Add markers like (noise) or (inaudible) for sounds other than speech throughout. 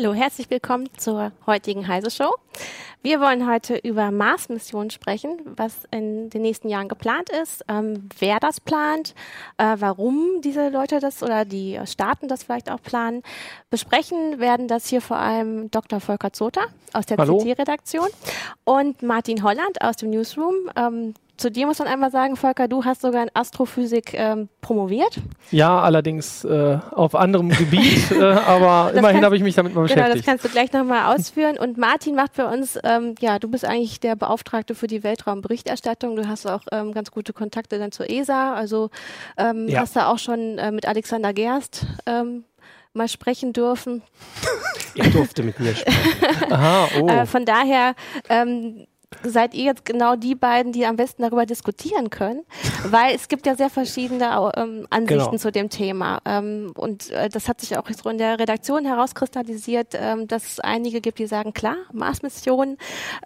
Hallo, herzlich willkommen zur heutigen Heise Show. Wir wollen heute über Mars-Missionen sprechen, was in den nächsten Jahren geplant ist, ähm, wer das plant, äh, warum diese Leute das oder die Staaten das vielleicht auch planen. Besprechen werden das hier vor allem Dr. Volker Zota aus der CT-Redaktion und Martin Holland aus dem Newsroom. Ähm, zu dir muss man einmal sagen, Volker, du hast sogar in Astrophysik ähm, promoviert. Ja, allerdings äh, auf anderem Gebiet, (laughs) äh, aber immerhin habe ich mich damit mal beschäftigt. Genau, das kannst du gleich nochmal ausführen. Und Martin macht für uns, ähm, ja, du bist eigentlich der Beauftragte für die Weltraumberichterstattung. Du hast auch ähm, ganz gute Kontakte dann zur ESA. Also ähm, ja. hast da auch schon äh, mit Alexander Gerst ähm, mal sprechen dürfen. (laughs) Er durfte mit mir sprechen. Aha, oh. Äh, von daher ähm, seid ihr jetzt genau die beiden, die am besten darüber diskutieren können, weil es gibt ja sehr verschiedene ähm, Ansichten genau. zu dem Thema ähm, und äh, das hat sich auch so in der Redaktion herauskristallisiert, ähm, dass es einige gibt, die sagen, klar, Mars-Mission,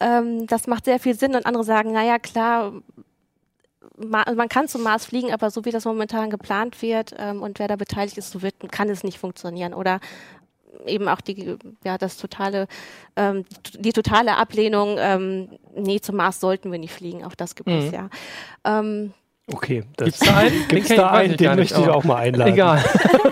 ähm, das macht sehr viel Sinn und andere sagen, naja, klar, man kann zum Mars fliegen, aber so wie das momentan geplant wird ähm, und wer da beteiligt ist, so wird, kann es nicht funktionieren. Oder eben auch die, ja, das totale, ähm, die totale Ablehnung, ähm, nee, zum Mars sollten wir nicht fliegen, auch das gibt mhm. es ja. Ähm, Okay, gibt es da einen? Gibt's da einen? (laughs) Den möchte ich auch mal einladen. Egal.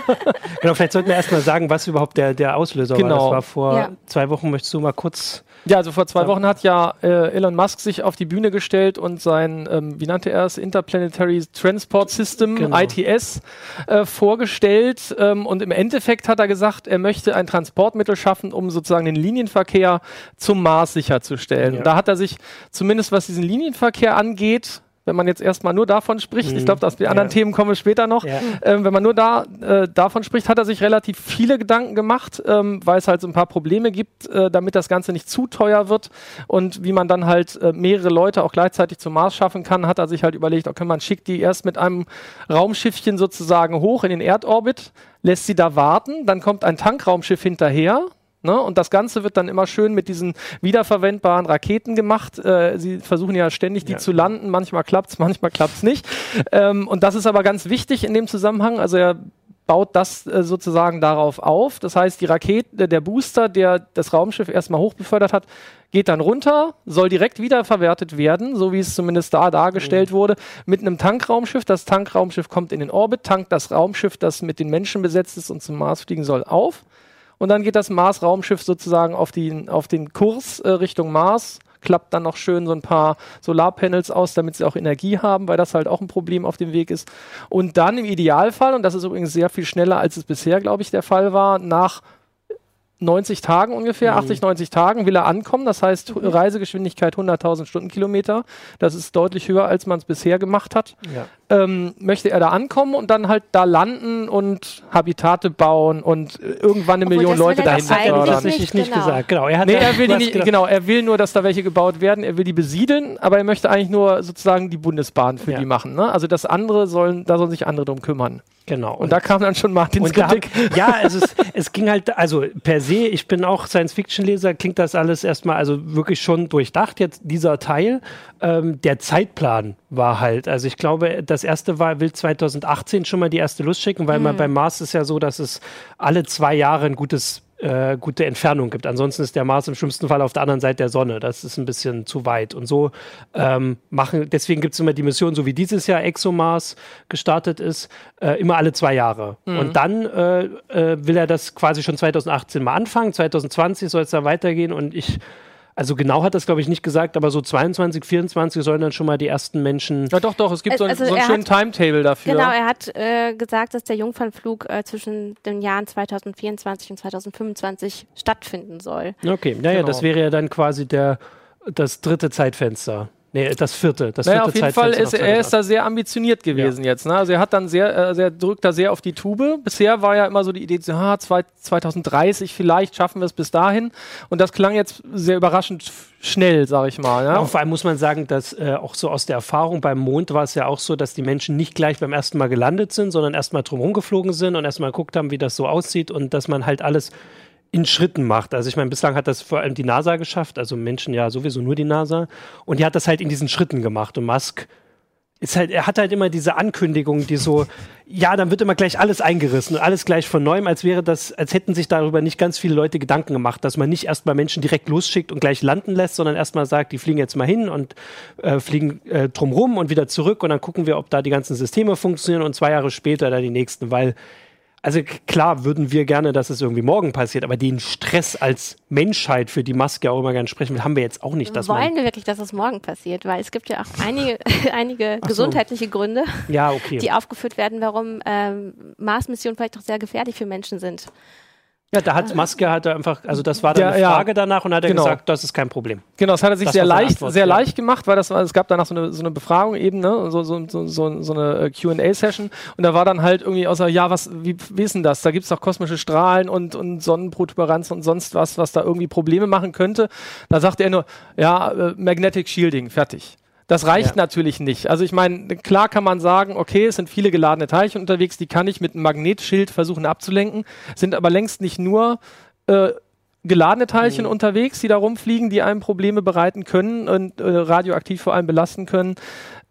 (laughs) genau, vielleicht sollten wir erstmal sagen, was überhaupt der, der Auslöser genau. war. Das war vor ja. zwei Wochen. Möchtest du mal kurz ja, also vor zwei Wochen hat ja äh, Elon Musk sich auf die Bühne gestellt und sein, ähm, wie nannte er es, Interplanetary Transport System, genau. ITS, äh, vorgestellt. Ähm, und im Endeffekt hat er gesagt, er möchte ein Transportmittel schaffen, um sozusagen den Linienverkehr zum Mars sicherzustellen. Ja. Da hat er sich, zumindest was diesen Linienverkehr angeht, wenn man jetzt erstmal nur davon spricht, mhm. ich glaube, dass die anderen ja. Themen kommen später noch, ja. ähm, wenn man nur da äh, davon spricht, hat er sich relativ viele Gedanken gemacht, ähm, weil es halt so ein paar Probleme gibt, äh, damit das Ganze nicht zu teuer wird und wie man dann halt äh, mehrere Leute auch gleichzeitig zum Mars schaffen kann, hat er sich halt überlegt, okay, man schickt die erst mit einem Raumschiffchen sozusagen hoch in den Erdorbit, lässt sie da warten, dann kommt ein Tankraumschiff hinterher, Ne? Und das Ganze wird dann immer schön mit diesen wiederverwendbaren Raketen gemacht. Äh, sie versuchen ja ständig, die ja. zu landen. Manchmal klappt's, manchmal klappt's nicht. Ähm, und das ist aber ganz wichtig in dem Zusammenhang. Also er baut das äh, sozusagen darauf auf. Das heißt, die Rakete, der Booster, der das Raumschiff erstmal hochbefördert hat, geht dann runter, soll direkt wiederverwertet werden, so wie es zumindest da dargestellt mhm. wurde, mit einem Tankraumschiff. Das Tankraumschiff kommt in den Orbit, tankt das Raumschiff, das mit den Menschen besetzt ist und zum Mars fliegen soll, auf und dann geht das Mars-Raumschiff sozusagen auf, die, auf den Kurs äh, Richtung Mars, klappt dann noch schön so ein paar Solarpanels aus, damit sie auch Energie haben, weil das halt auch ein Problem auf dem Weg ist. Und dann im Idealfall, und das ist übrigens sehr viel schneller, als es bisher, glaube ich, der Fall war, nach 90 Tagen ungefähr, mhm. 80, 90 Tagen will er ankommen. Das heißt, mhm. Reisegeschwindigkeit 100.000 Stundenkilometer. Das ist deutlich höher, als man es bisher gemacht hat. Ja. Ähm, möchte er da ankommen und dann halt da landen und Habitate bauen und irgendwann eine Obwohl, Million Leute dahin fördern. Das nicht, nicht genau. gesagt. Genau, er, hat nee, er will nicht, genau, er will nur, dass da welche gebaut werden. Er will die besiedeln, aber er möchte eigentlich nur sozusagen die Bundesbahn für ja. die machen. Ne? Also das andere sollen, da sollen sich andere drum kümmern. Genau. Und, und, da kam dann schon Martins Kritik. Da, (laughs) ja, also es, es ging halt, also per se, ich bin auch Science-Fiction-Leser, klingt das alles erstmal also wirklich schon durchdacht, jetzt dieser Teil. Ähm, der Zeitplan war halt, also ich glaube, das erste war, will 2018 schon mal die erste Lust schicken, weil mhm. man beim Mars ist ja so, dass es alle zwei Jahre ein gutes äh, gute Entfernung gibt. Ansonsten ist der Mars im schlimmsten Fall auf der anderen Seite der Sonne. Das ist ein bisschen zu weit. Und so ähm, machen, deswegen gibt es immer die Mission, so wie dieses Jahr ExoMars gestartet ist, äh, immer alle zwei Jahre. Mhm. Und dann äh, äh will er das quasi schon 2018 mal anfangen. 2020 soll es dann weitergehen und ich also genau hat das, glaube ich, nicht gesagt, aber so 22, 24 sollen dann schon mal die ersten Menschen. Ja, doch, doch, es gibt so, also so einen schönen hat, Timetable dafür. Genau, er hat äh, gesagt, dass der Jungfernflug äh, zwischen den Jahren 2024 und 2025 stattfinden soll. Okay, naja, genau. das wäre ja dann quasi der, das dritte Zeitfenster. Nee, das vierte. Das naja, vierte auf jeden Fall ist er ist da sehr ambitioniert gewesen ja. jetzt. Ne? Also er hat dann sehr, äh, er drückt da sehr auf die Tube. Bisher war ja immer so die Idee, ah, 2030 vielleicht schaffen wir es bis dahin. Und das klang jetzt sehr überraschend schnell, sag ich mal. Ja? Ja, vor allem muss man sagen, dass äh, auch so aus der Erfahrung beim Mond war es ja auch so, dass die Menschen nicht gleich beim ersten Mal gelandet sind, sondern erstmal drumherum geflogen sind und erstmal geguckt haben, wie das so aussieht und dass man halt alles in Schritten macht. Also ich meine, bislang hat das vor allem die NASA geschafft, also Menschen ja sowieso nur die NASA. Und die hat das halt in diesen Schritten gemacht. Und Musk ist halt, er hat halt immer diese Ankündigung, die so, ja, dann wird immer gleich alles eingerissen und alles gleich von neuem, als wäre das, als hätten sich darüber nicht ganz viele Leute Gedanken gemacht, dass man nicht erstmal Menschen direkt losschickt und gleich landen lässt, sondern erstmal sagt, die fliegen jetzt mal hin und äh, fliegen äh, drumrum und wieder zurück und dann gucken wir, ob da die ganzen Systeme funktionieren und zwei Jahre später dann die nächsten, weil also klar würden wir gerne, dass es irgendwie morgen passiert, aber den Stress als Menschheit, für die Maske auch immer gerne sprechen will, haben wir jetzt auch nicht. Dass Wollen wir wirklich, dass es morgen passiert? Weil es gibt ja auch einige, (laughs) (laughs) einige so. gesundheitliche Gründe, ja, okay. die aufgeführt werden, warum ähm, Mars-Missionen vielleicht auch sehr gefährlich für Menschen sind. Ja, da hat Maske hat er einfach, also das war dann ja, eine Frage ja. danach und hat er genau. gesagt, das ist kein Problem. Genau, das hat er sich das sehr leicht, Antwort, sehr ja. leicht gemacht, weil das war, es gab danach so eine, so eine Befragung eben, ne, so, so, so, so, so eine äh, Q&A-Session und da war dann halt irgendwie außer, ja, was, wie, denn das? Da gibt's doch kosmische Strahlen und, und Sonnenprotuberanz und sonst was, was da irgendwie Probleme machen könnte. Da sagte er nur, ja, äh, Magnetic Shielding, fertig. Das reicht ja. natürlich nicht. Also ich meine, klar kann man sagen, okay, es sind viele geladene Teilchen unterwegs, die kann ich mit einem Magnetschild versuchen abzulenken, sind aber längst nicht nur äh, geladene Teilchen mhm. unterwegs, die da rumfliegen, die einem Probleme bereiten können und äh, radioaktiv vor allem belasten können.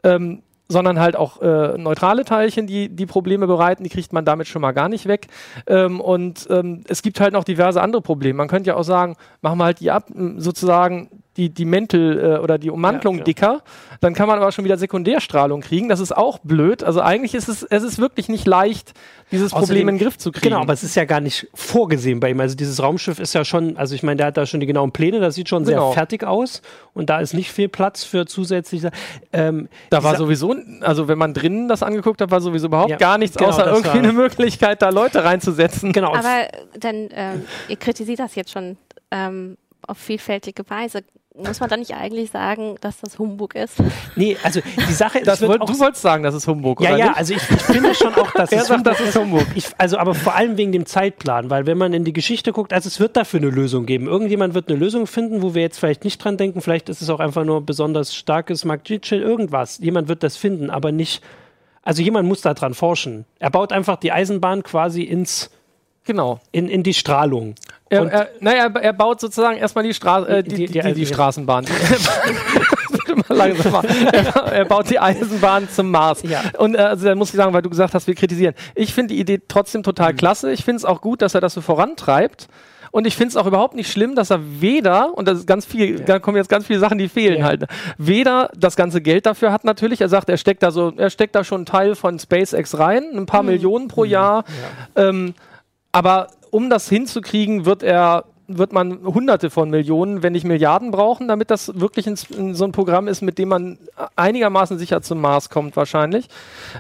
Ähm, sondern halt auch äh, neutrale Teilchen, die die Probleme bereiten, die kriegt man damit schon mal gar nicht weg. Ähm, und ähm, es gibt halt noch diverse andere Probleme. Man könnte ja auch sagen, machen wir halt die ab, sozusagen die, die Mäntel äh, oder die Ummantelung ja, dicker, dann kann man aber schon wieder Sekundärstrahlung kriegen. Das ist auch blöd. Also eigentlich ist es, es ist wirklich nicht leicht, dieses Außerdem, Problem in den Griff zu kriegen. Genau, aber es ist ja gar nicht vorgesehen bei ihm. Also dieses Raumschiff ist ja schon, also ich meine, der hat da schon die genauen Pläne, das sieht schon genau. sehr fertig aus und da ist nicht viel Platz für zusätzliche. Ähm, da war sowieso, also wenn man drinnen das angeguckt hat, war sowieso überhaupt ja, gar nichts, genau, außer irgendwie eine Möglichkeit, da Leute reinzusetzen. Genau. Aber dann, ähm, ihr kritisiert das jetzt schon ähm, auf vielfältige Weise muss man dann nicht eigentlich sagen, dass das Humbug ist? Nee, also die Sache ist. Wollt, du wolltest sagen, das ist Humbug, ja, oder? Ja, ja, also ich, ich, finde schon auch, dass (laughs) er es sagt, das ist Humbug. Ich, also, aber vor allem wegen dem Zeitplan, weil wenn man in die Geschichte guckt, also es wird dafür eine Lösung geben. Irgendjemand wird eine Lösung finden, wo wir jetzt vielleicht nicht dran denken. Vielleicht ist es auch einfach nur besonders starkes Magnetchill, irgendwas. Jemand wird das finden, aber nicht. Also jemand muss da dran forschen. Er baut einfach die Eisenbahn quasi ins Genau. In, in die Strahlung. Er, er, naja, er baut sozusagen erstmal die, Stra äh, die, die, die, die, die Straßenbahn. (laughs) langsamer. er, er, baut die Eisenbahn zum Mars. Ja. Und äh, also, da muss ich sagen, weil du gesagt hast, wir kritisieren. Ich finde die Idee trotzdem total mhm. klasse. Ich finde es auch gut, dass er das so vorantreibt. Und ich finde es auch überhaupt nicht schlimm, dass er weder, und das ist ganz viel, ja. da kommen jetzt ganz viele Sachen, die fehlen ja. halt, weder das ganze Geld dafür hat natürlich. Er sagt, er steckt da so, er steckt da schon einen Teil von SpaceX rein, ein paar mhm. Millionen pro mhm. Jahr. Ja. Ähm, aber um das hinzukriegen, wird er wird man Hunderte von Millionen, wenn nicht Milliarden brauchen, damit das wirklich in, in so ein Programm ist, mit dem man einigermaßen sicher zum Mars kommt wahrscheinlich.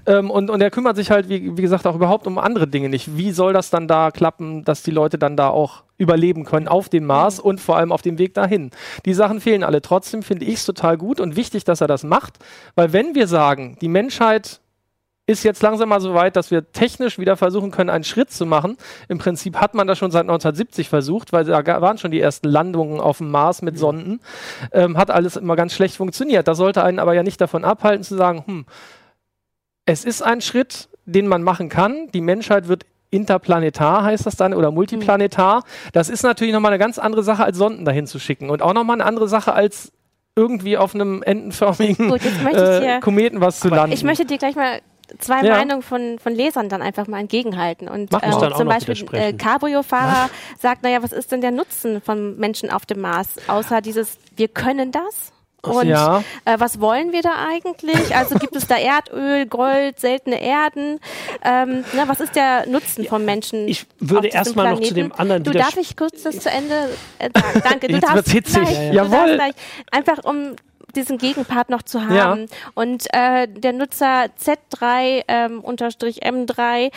Ähm, und, und er kümmert sich halt, wie, wie gesagt, auch überhaupt um andere Dinge nicht. Wie soll das dann da klappen, dass die Leute dann da auch überleben können auf dem Mars und vor allem auf dem Weg dahin. Die Sachen fehlen alle. Trotzdem finde ich es total gut und wichtig, dass er das macht, weil wenn wir sagen, die Menschheit ist jetzt langsam mal so weit, dass wir technisch wieder versuchen können, einen Schritt zu machen. Im Prinzip hat man das schon seit 1970 versucht, weil da waren schon die ersten Landungen auf dem Mars mit Sonden. Ähm, hat alles immer ganz schlecht funktioniert. Das sollte einen aber ja nicht davon abhalten zu sagen, hm, es ist ein Schritt, den man machen kann. Die Menschheit wird interplanetar heißt das dann oder multiplanetar. Das ist natürlich nochmal eine ganz andere Sache, als Sonden dahin zu schicken und auch nochmal eine andere Sache, als irgendwie auf einem entenförmigen Gut, äh, Kometen was zu landen. Ich möchte dir gleich mal zwei ja. Meinungen von, von Lesern dann einfach mal entgegenhalten. Und ähm, zum Beispiel äh, Cabrio-Fahrer (laughs) sagt, naja, was ist denn der Nutzen von Menschen auf dem Mars, außer dieses, wir können das? Und ja. äh, was wollen wir da eigentlich? Also gibt es da Erdöl, Gold, seltene Erden? Ähm, na, was ist der Nutzen von Menschen? Ich würde erstmal noch zu dem anderen. Du darf ich kurz das zu Ende äh, sagen? Danke. Du Jetzt darfst hitzig. Gleich, ja, ja. Du darfst gleich, einfach um diesen Gegenpart noch zu haben. Ja. Und äh, der Nutzer Z3 ähm, unterstrich M3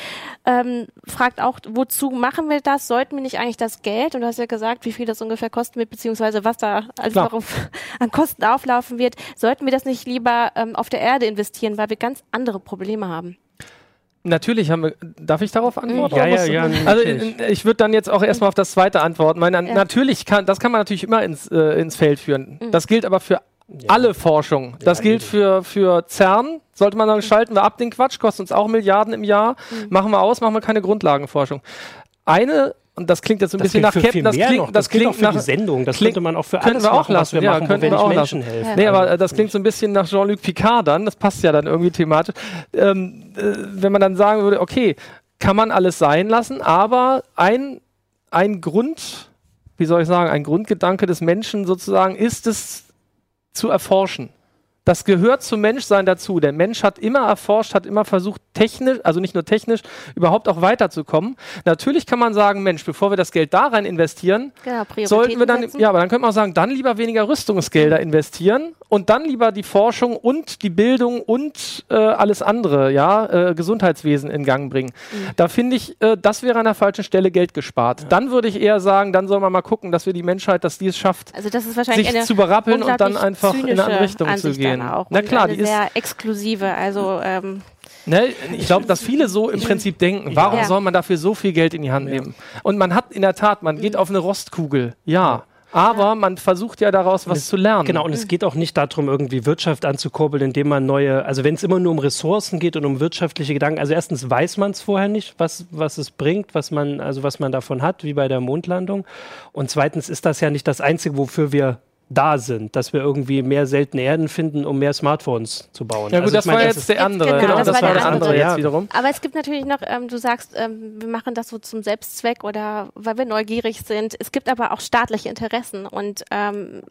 ähm, fragt auch, wozu machen wir das? Sollten wir nicht eigentlich das Geld, und du hast ja gesagt, wie viel das ungefähr kosten wird, beziehungsweise was da also (laughs) an Kosten auflaufen wird, sollten wir das nicht lieber ähm, auf der Erde investieren, weil wir ganz andere Probleme haben? Natürlich haben wir. Darf ich darauf antworten? Ja, ja, ja. Also ich würde dann jetzt auch erstmal auf das zweite antworten. Meine, ja. Natürlich kann, das kann man natürlich immer ins, äh, ins Feld führen. Mhm. Das gilt aber für ja. Alle Forschung. Das ja, gilt für, für CERN. Sollte man sagen, schalten wir ab den Quatsch, kostet uns auch Milliarden im Jahr. Mhm. Machen wir aus, machen wir keine Grundlagenforschung. Eine und das klingt jetzt so ein bisschen nach Captain, das klingt, noch. das, das klingt auch für nach die Sendung, das könnte man auch für alles wir auch machen, lassen, wir ja, machen, könnten wir auch Menschen lassen. helfen. Nee, aber äh, das klingt so ein bisschen nach Jean-Luc Picard dann, das passt ja dann irgendwie thematisch. Ähm, äh, wenn man dann sagen würde, okay, kann man alles sein lassen, aber ein, ein Grund, wie soll ich sagen, ein Grundgedanke des Menschen sozusagen ist es zu erforschen. Das gehört zum Menschsein dazu. Der Mensch hat immer erforscht, hat immer versucht, technisch, also nicht nur technisch, überhaupt auch weiterzukommen. Natürlich kann man sagen, Mensch, bevor wir das Geld da rein investieren, genau, sollten wir dann, setzen. ja, aber dann könnte man auch sagen, dann lieber weniger Rüstungsgelder investieren und dann lieber die Forschung und die Bildung und äh, alles andere, ja, äh, Gesundheitswesen in Gang bringen. Mhm. Da finde ich, äh, das wäre an der falschen Stelle Geld gespart. Ja. Dann würde ich eher sagen, dann soll man mal gucken, dass wir die Menschheit, dass die es schafft, also das ist wahrscheinlich sich zu berappeln und dann einfach in eine andere Richtung Ansicht zu gehen. Na klar, die ist sehr exklusive, also ähm, Ne, ich glaube, dass viele so im Prinzip denken, warum ja. soll man dafür so viel Geld in die Hand nehmen? Und man hat in der Tat, man geht auf eine Rostkugel, ja. Aber man versucht ja daraus was es, zu lernen. Genau, und es geht auch nicht darum, irgendwie Wirtschaft anzukurbeln, indem man neue, also wenn es immer nur um Ressourcen geht und um wirtschaftliche Gedanken, also erstens weiß man es vorher nicht, was, was es bringt, was man, also was man davon hat, wie bei der Mondlandung. Und zweitens ist das ja nicht das Einzige, wofür wir da sind, dass wir irgendwie mehr seltene Erden finden, um mehr Smartphones zu bauen. Ja gut, also das war jetzt der andere. Genau, genau das, das, war der andere, andere jetzt wiederum. Aber es gibt natürlich noch, ähm, du sagst, ähm, wir machen das so zum Selbstzweck oder weil wir neugierig sind. Es gibt aber auch staatliche Interessen und ähm,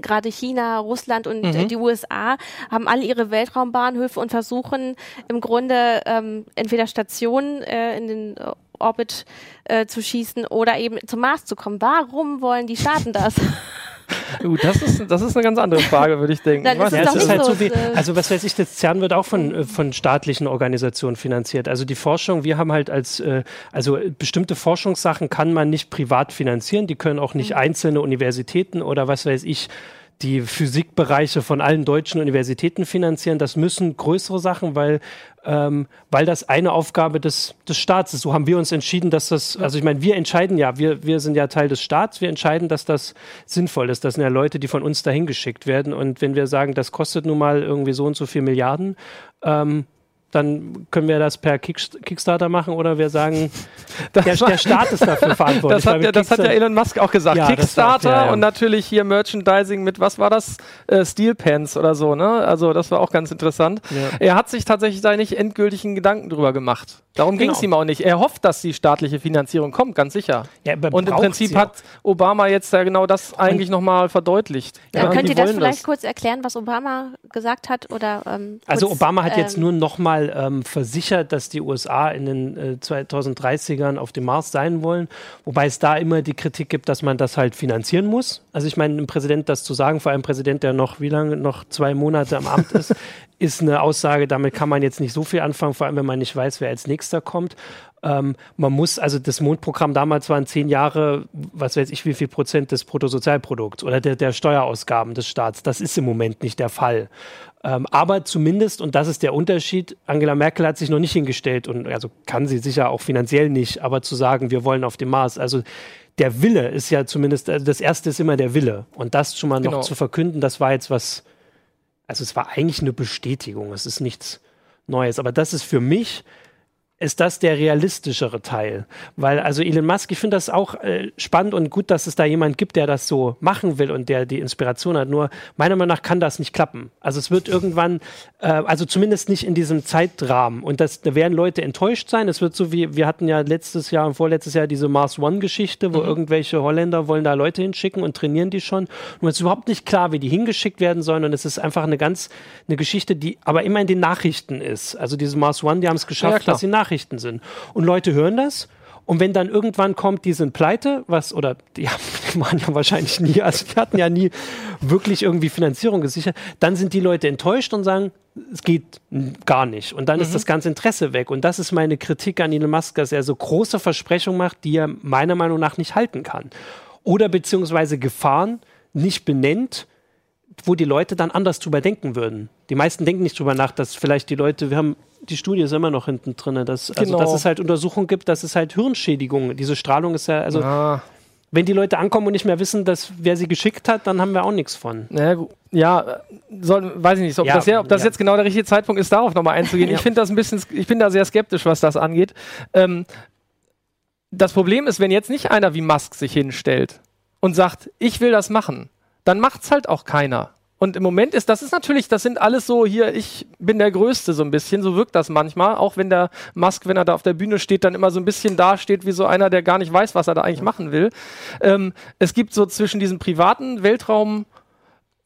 gerade China, Russland und mhm. die USA haben alle ihre Weltraumbahnhöfe und versuchen im Grunde ähm, entweder Stationen äh, in den Orbit äh, zu schießen oder eben zum Mars zu kommen. Warum wollen die Staaten das? (laughs) (laughs) Gut, das ist, das ist eine ganz andere Frage, würde ich denken. Dann ist ja, es ist halt so wie, also was weiß ich, das CERN wird auch von, äh, von staatlichen Organisationen finanziert. Also die Forschung, wir haben halt als, äh, also bestimmte Forschungssachen kann man nicht privat finanzieren, die können auch nicht mhm. einzelne Universitäten oder was weiß ich die Physikbereiche von allen deutschen Universitäten finanzieren. Das müssen größere Sachen, weil, ähm, weil das eine Aufgabe des, des Staats ist. So haben wir uns entschieden, dass das, also ich meine, wir entscheiden ja, wir, wir sind ja Teil des Staats, wir entscheiden, dass das sinnvoll ist. Das sind ja Leute, die von uns dahin geschickt werden. Und wenn wir sagen, das kostet nun mal irgendwie so und so viel Milliarden, ähm, dann können wir das per Kickstarter machen oder wir sagen, (laughs) der, der, Staat ist dafür (laughs) verantwortlich. Das hat, ja, das hat ja Elon Musk auch gesagt. Ja, Kickstarter auch, ja, ja. und natürlich hier Merchandising mit, was war das? Äh, Steel Pants oder so, ne? Also das war auch ganz interessant. Er hat sich tatsächlich da nicht endgültigen Gedanken drüber gemacht. Darum genau. ging es ihm auch nicht. Er hofft, dass die staatliche Finanzierung kommt, ganz sicher. und im Prinzip hat Obama jetzt ja genau das eigentlich nochmal verdeutlicht. Ja, könnt ihr das vielleicht das. kurz erklären, was Obama gesagt hat? Oder, ähm, also Obama hat jetzt ähm, nur nochmal ähm, versichert, dass die USA in den äh, 2030ern auf dem Mars sein wollen, wobei es da immer die Kritik gibt, dass man das halt finanzieren muss. Also ich meine, einem Präsident das zu sagen, vor allem Präsident, der noch wie lange, noch zwei Monate am Amt ist, (laughs) ist eine Aussage, damit kann man jetzt nicht so viel anfangen, vor allem wenn man nicht weiß, wer als nächster kommt. Ähm, man muss, also das Mondprogramm damals waren zehn Jahre, was weiß ich, wie viel Prozent des Bruttosozialprodukts oder der, der Steuerausgaben des Staats. Das ist im Moment nicht der Fall. Ähm, aber zumindest, und das ist der Unterschied, Angela Merkel hat sich noch nicht hingestellt und also kann sie sicher auch finanziell nicht, aber zu sagen, wir wollen auf dem Mars, also der Wille ist ja zumindest, also das erste ist immer der Wille. Und das schon mal genau. noch zu verkünden, das war jetzt was, also es war eigentlich eine Bestätigung, es ist nichts Neues. Aber das ist für mich ist das der realistischere Teil. Weil, also Elon Musk, ich finde das auch äh, spannend und gut, dass es da jemand gibt, der das so machen will und der die Inspiration hat. Nur meiner Meinung nach kann das nicht klappen. Also es wird irgendwann, äh, also zumindest nicht in diesem Zeitrahmen. Und das, da werden Leute enttäuscht sein. Es wird so wie, wir hatten ja letztes Jahr und vorletztes Jahr diese Mars One-Geschichte, wo mhm. irgendwelche Holländer wollen da Leute hinschicken und trainieren die schon. Es ist überhaupt nicht klar, wie die hingeschickt werden sollen. Und es ist einfach eine ganz, eine Geschichte, die aber immer in den Nachrichten ist. Also diese Mars One, die haben es geschafft, ja, dass sie Nachrichten Nachrichten sind. Und Leute hören das und wenn dann irgendwann kommt, die sind pleite, was, oder die, (laughs) haben, die waren ja wahrscheinlich nie, also die hatten ja nie wirklich irgendwie Finanzierung gesichert, dann sind die Leute enttäuscht und sagen, es geht gar nicht. Und dann mhm. ist das ganze Interesse weg. Und das ist meine Kritik an Elon Musk, dass er so große Versprechungen macht, die er meiner Meinung nach nicht halten kann. Oder beziehungsweise Gefahren nicht benennt, wo die Leute dann anders drüber denken würden. Die meisten denken nicht drüber nach, dass vielleicht die Leute, wir haben die Studie ist immer noch hinten drin, dass, also, genau. dass es halt Untersuchungen gibt, dass es halt Hirnschädigungen, diese Strahlung ist ja, also ah. wenn die Leute ankommen und nicht mehr wissen, dass wer sie geschickt hat, dann haben wir auch nichts von. Ja, ja soll, weiß ich nicht, ob ja, das, ja, ob das jetzt genau der richtige Zeitpunkt ist, darauf nochmal einzugehen. (laughs) Ich finde das ein bisschen, ich bin da sehr skeptisch, was das angeht. Ähm, das Problem ist, wenn jetzt nicht einer wie Musk sich hinstellt und sagt, ich will das machen, dann macht's halt auch keiner. Und im Moment ist, das ist natürlich, das sind alles so hier, ich bin der Größte so ein bisschen, so wirkt das manchmal, auch wenn der Musk, wenn er da auf der Bühne steht, dann immer so ein bisschen dasteht wie so einer, der gar nicht weiß, was er da eigentlich machen will. Ähm, es gibt so zwischen diesen privaten Weltraum,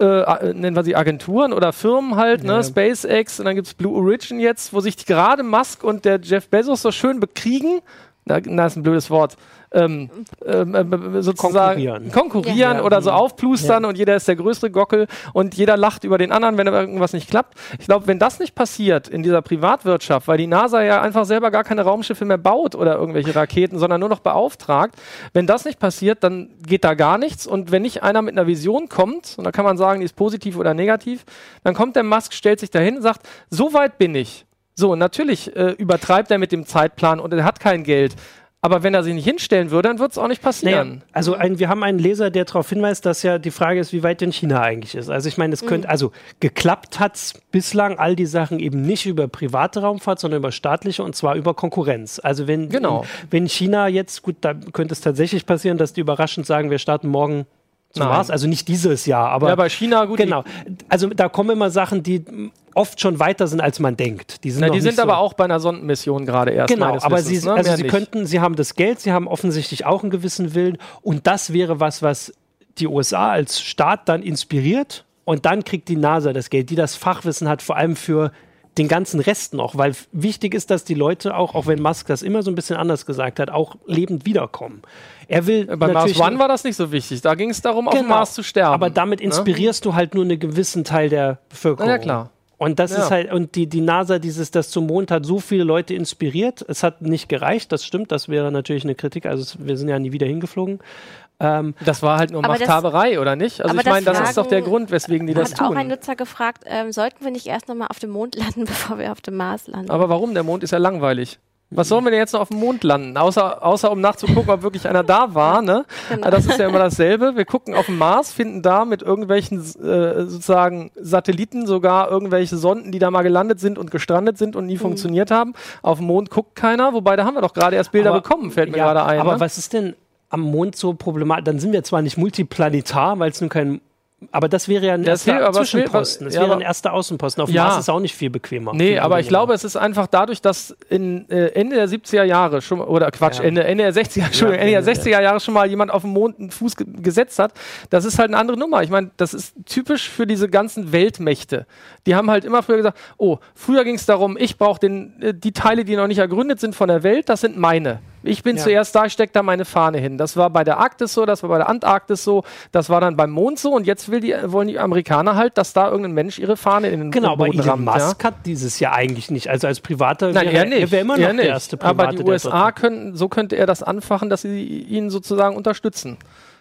äh, äh nennen wir sie Agenturen oder Firmen halt, ne, ja. SpaceX und dann gibt's Blue Origin jetzt, wo sich gerade Musk und der Jeff Bezos so schön bekriegen. Na, na ist ein blödes Wort ähm, ähm, äh, sozusagen konkurrieren, konkurrieren ja. oder so aufplustern ja. und jeder ist der größte Gockel und jeder lacht über den anderen, wenn irgendwas nicht klappt. Ich glaube, wenn das nicht passiert in dieser Privatwirtschaft, weil die NASA ja einfach selber gar keine Raumschiffe mehr baut oder irgendwelche Raketen, sondern nur noch beauftragt, wenn das nicht passiert, dann geht da gar nichts und wenn nicht einer mit einer Vision kommt, und da kann man sagen, die ist positiv oder negativ, dann kommt der Musk, stellt sich dahin und sagt, so weit bin ich. So, natürlich äh, übertreibt er mit dem Zeitplan und er hat kein Geld. Aber wenn er sich nicht hinstellen würde, dann wird es auch nicht passieren. Naja, also ein, wir haben einen Leser, der darauf hinweist, dass ja die Frage ist, wie weit denn China eigentlich ist. Also ich meine, es könnte, mhm. also geklappt hat es bislang all die Sachen eben nicht über private Raumfahrt, sondern über staatliche und zwar über Konkurrenz. Also wenn, genau. wenn China jetzt, gut, da könnte es tatsächlich passieren, dass die überraschend sagen, wir starten morgen zum Mars. Also nicht dieses Jahr, aber. Ja, bei China, gut. Genau. Also da kommen immer Sachen, die oft schon weiter sind, als man denkt. Die sind, Na, die sind so aber auch bei einer Sondenmission gerade erst. Genau, aber Wissens, sie, ne? also sie könnten, sie haben das Geld, sie haben offensichtlich auch einen gewissen Willen und das wäre was, was die USA als Staat dann inspiriert und dann kriegt die NASA das Geld, die das Fachwissen hat, vor allem für den ganzen Rest noch, weil wichtig ist, dass die Leute auch, auch wenn Musk das immer so ein bisschen anders gesagt hat, auch lebend wiederkommen. Er will bei Mars One war das nicht so wichtig. Da ging es darum, genau, auf dem. Mars zu sterben. Aber damit ne? inspirierst ne? du halt nur einen gewissen Teil der Bevölkerung. Ja, klar. Und das ja. ist halt, und die, die NASA, dieses, das zum Mond hat so viele Leute inspiriert. Es hat nicht gereicht, das stimmt, das wäre natürlich eine Kritik. Also wir sind ja nie wieder hingeflogen. Ähm, das war halt nur Machthaberei, das, oder nicht? Also ich meine, das ist doch der Grund, weswegen die das tun. Hat auch ein Nutzer gefragt, ähm, sollten wir nicht erst nochmal auf dem Mond landen, (laughs) bevor wir auf dem Mars landen? Aber warum? Der Mond ist ja langweilig. Was sollen wir denn jetzt noch auf dem Mond landen? Außer, außer um nachzugucken, ob wirklich einer da war. Ne? Genau. Das ist ja immer dasselbe. Wir gucken auf den Mars, finden da mit irgendwelchen äh, sozusagen Satelliten sogar irgendwelche Sonden, die da mal gelandet sind und gestrandet sind und nie mhm. funktioniert haben. Auf dem Mond guckt keiner. Wobei, da haben wir doch gerade erst Bilder aber, bekommen, fällt mir ja, gerade ein. Aber ne? was ist denn am Mond so problematisch? Dann sind wir zwar nicht multiplanetar, weil es nun kein aber das wäre ja ein das erster Zwischenposten. Das ja, wäre ein erster Außenposten. Auf dem ja. Mars ist auch nicht viel bequemer. Nee, aber ich glaube, es ist einfach dadurch, dass in äh, Ende der 70er Jahre schon oder Quatsch, ja. Ende, Ende der 60er, Entschuldigung, Ende der 60er Jahre schon mal jemand auf dem Mond einen Fuß ge gesetzt hat. Das ist halt eine andere Nummer. Ich meine, das ist typisch für diese ganzen Weltmächte. Die haben halt immer früher gesagt, oh, früher ging es darum, ich brauche äh, die Teile, die noch nicht ergründet sind von der Welt, das sind meine. Ich bin ja. zuerst da, ich stecke da meine Fahne hin. Das war bei der Arktis so, das war bei der Antarktis so, das war dann beim Mond so und jetzt die, wollen die Amerikaner halt, dass da irgendein Mensch ihre Fahne in den genau, Boden Genau, aber Elon Musk ja? hat dieses ja eigentlich nicht. Also als Privater Nein, wäre er, nicht. er wäre immer noch der erste Private. Aber die USA können, so könnte er das anfachen, dass sie ihn sozusagen unterstützen.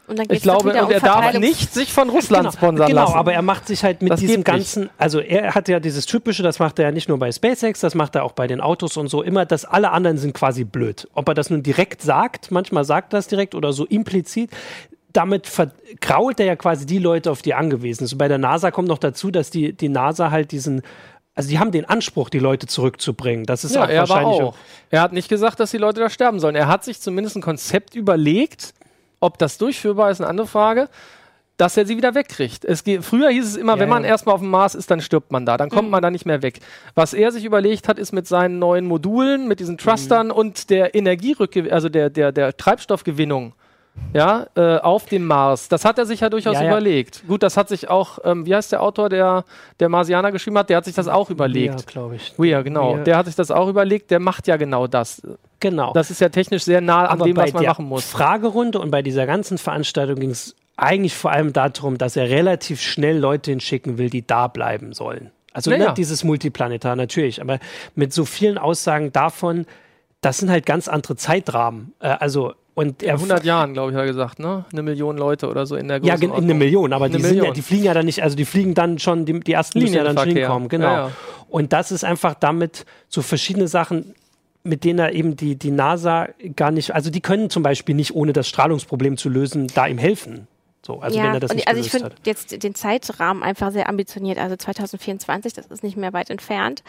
Und dann ich glaube, und er darf nicht sich von Russland genau, sponsern genau, lassen. Genau, aber er macht sich halt mit das diesem ganzen, also er hat ja dieses typische, das macht er ja nicht nur bei SpaceX, das macht er auch bei den Autos und so immer, dass alle anderen sind quasi blöd. Ob er das nun direkt sagt, manchmal sagt er das direkt oder so implizit, damit vergrault er ja quasi die Leute, auf die er angewiesen ist. Und bei der NASA kommt noch dazu, dass die, die NASA halt diesen also die haben den Anspruch, die Leute zurückzubringen. Das ist ja, auch er wahrscheinlich. Auch. Er hat nicht gesagt, dass die Leute da sterben sollen. Er hat sich zumindest ein Konzept überlegt, ob das durchführbar ist, eine andere Frage dass er sie wieder wegkriegt. Es geht, früher hieß es immer, ja, wenn man ja. erstmal auf dem Mars ist, dann stirbt man da, dann kommt mhm. man da nicht mehr weg. Was er sich überlegt hat, ist mit seinen neuen Modulen, mit diesen Trustern mhm. und der Energierückgewinnung, also der, der, der Treibstoffgewinnung, ja, äh, auf dem Mars. Das hat er sich ja durchaus ja, ja. überlegt. Gut, das hat sich auch, ähm, wie heißt der Autor, der der Marsianer geschrieben hat, der hat sich das auch überlegt. Ja, glaube ich. Weir, genau. Weir. Der hat sich das auch überlegt, der macht ja genau das. Genau. Das ist ja technisch sehr nah an Aber dem, was man machen muss. Fragerunde und bei dieser ganzen Veranstaltung ging es eigentlich vor allem darum, dass er relativ schnell Leute hinschicken will, die da bleiben sollen. Also naja. nicht dieses Multiplanetar natürlich, aber mit so vielen Aussagen davon, das sind halt ganz andere Zeitrahmen. Äh, also und er 100 Jahren, glaube ich, hat er gesagt, ne? Eine Million Leute oder so in der Ja, eine Million, aber die, Million. Ja, die fliegen ja dann nicht, also die fliegen dann schon, die, die ersten müssen ja dann schon hinkommen, genau. Ja, ja. Und das ist einfach damit so verschiedene Sachen, mit denen er eben die, die NASA gar nicht, also die können zum Beispiel nicht, ohne das Strahlungsproblem zu lösen, da ihm helfen. So, also ja, wenn er das nicht also ich finde jetzt den Zeitrahmen einfach sehr ambitioniert. Also 2024, das ist nicht mehr weit entfernt.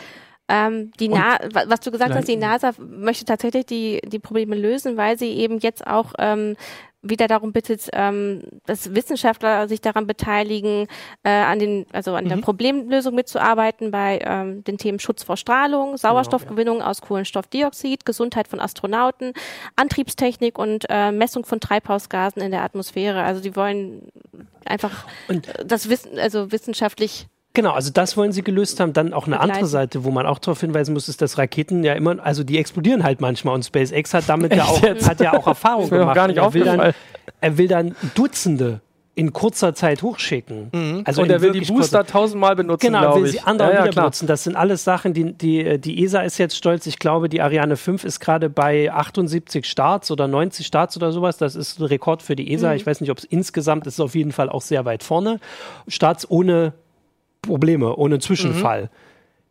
Ähm, die Na was du gesagt hast, die NASA möchte tatsächlich die, die Probleme lösen, weil sie eben jetzt auch ähm, wieder darum bittet, ähm, dass Wissenschaftler sich daran beteiligen, äh, an den, also an mhm. der Problemlösung mitzuarbeiten bei ähm, den Themen Schutz vor Strahlung, Sauerstoffgewinnung genau, ja. aus Kohlenstoffdioxid, Gesundheit von Astronauten, Antriebstechnik und äh, Messung von Treibhausgasen in der Atmosphäre. Also die wollen einfach und das Wissen, also wissenschaftlich Genau, also das wollen sie gelöst haben. Dann auch eine andere Seite, wo man auch darauf hinweisen muss, ist, dass Raketen ja immer, also die explodieren halt manchmal und SpaceX hat damit ja auch, hat ja auch Erfahrung gemacht. Gar nicht er, will dann, er will dann Dutzende in kurzer Zeit hochschicken. Mhm. Also und er will die Booster tausendmal benutzen. Genau, will sie andere ja, ja, wieder benutzen. Das sind alles Sachen, die, die, die ESA ist jetzt stolz. Ich glaube, die Ariane 5 ist gerade bei 78 Starts oder 90 Starts oder sowas. Das ist ein Rekord für die ESA. Mhm. Ich weiß nicht, ob es insgesamt ist, auf jeden Fall auch sehr weit vorne. Starts ohne Probleme, ohne Zwischenfall. Mhm.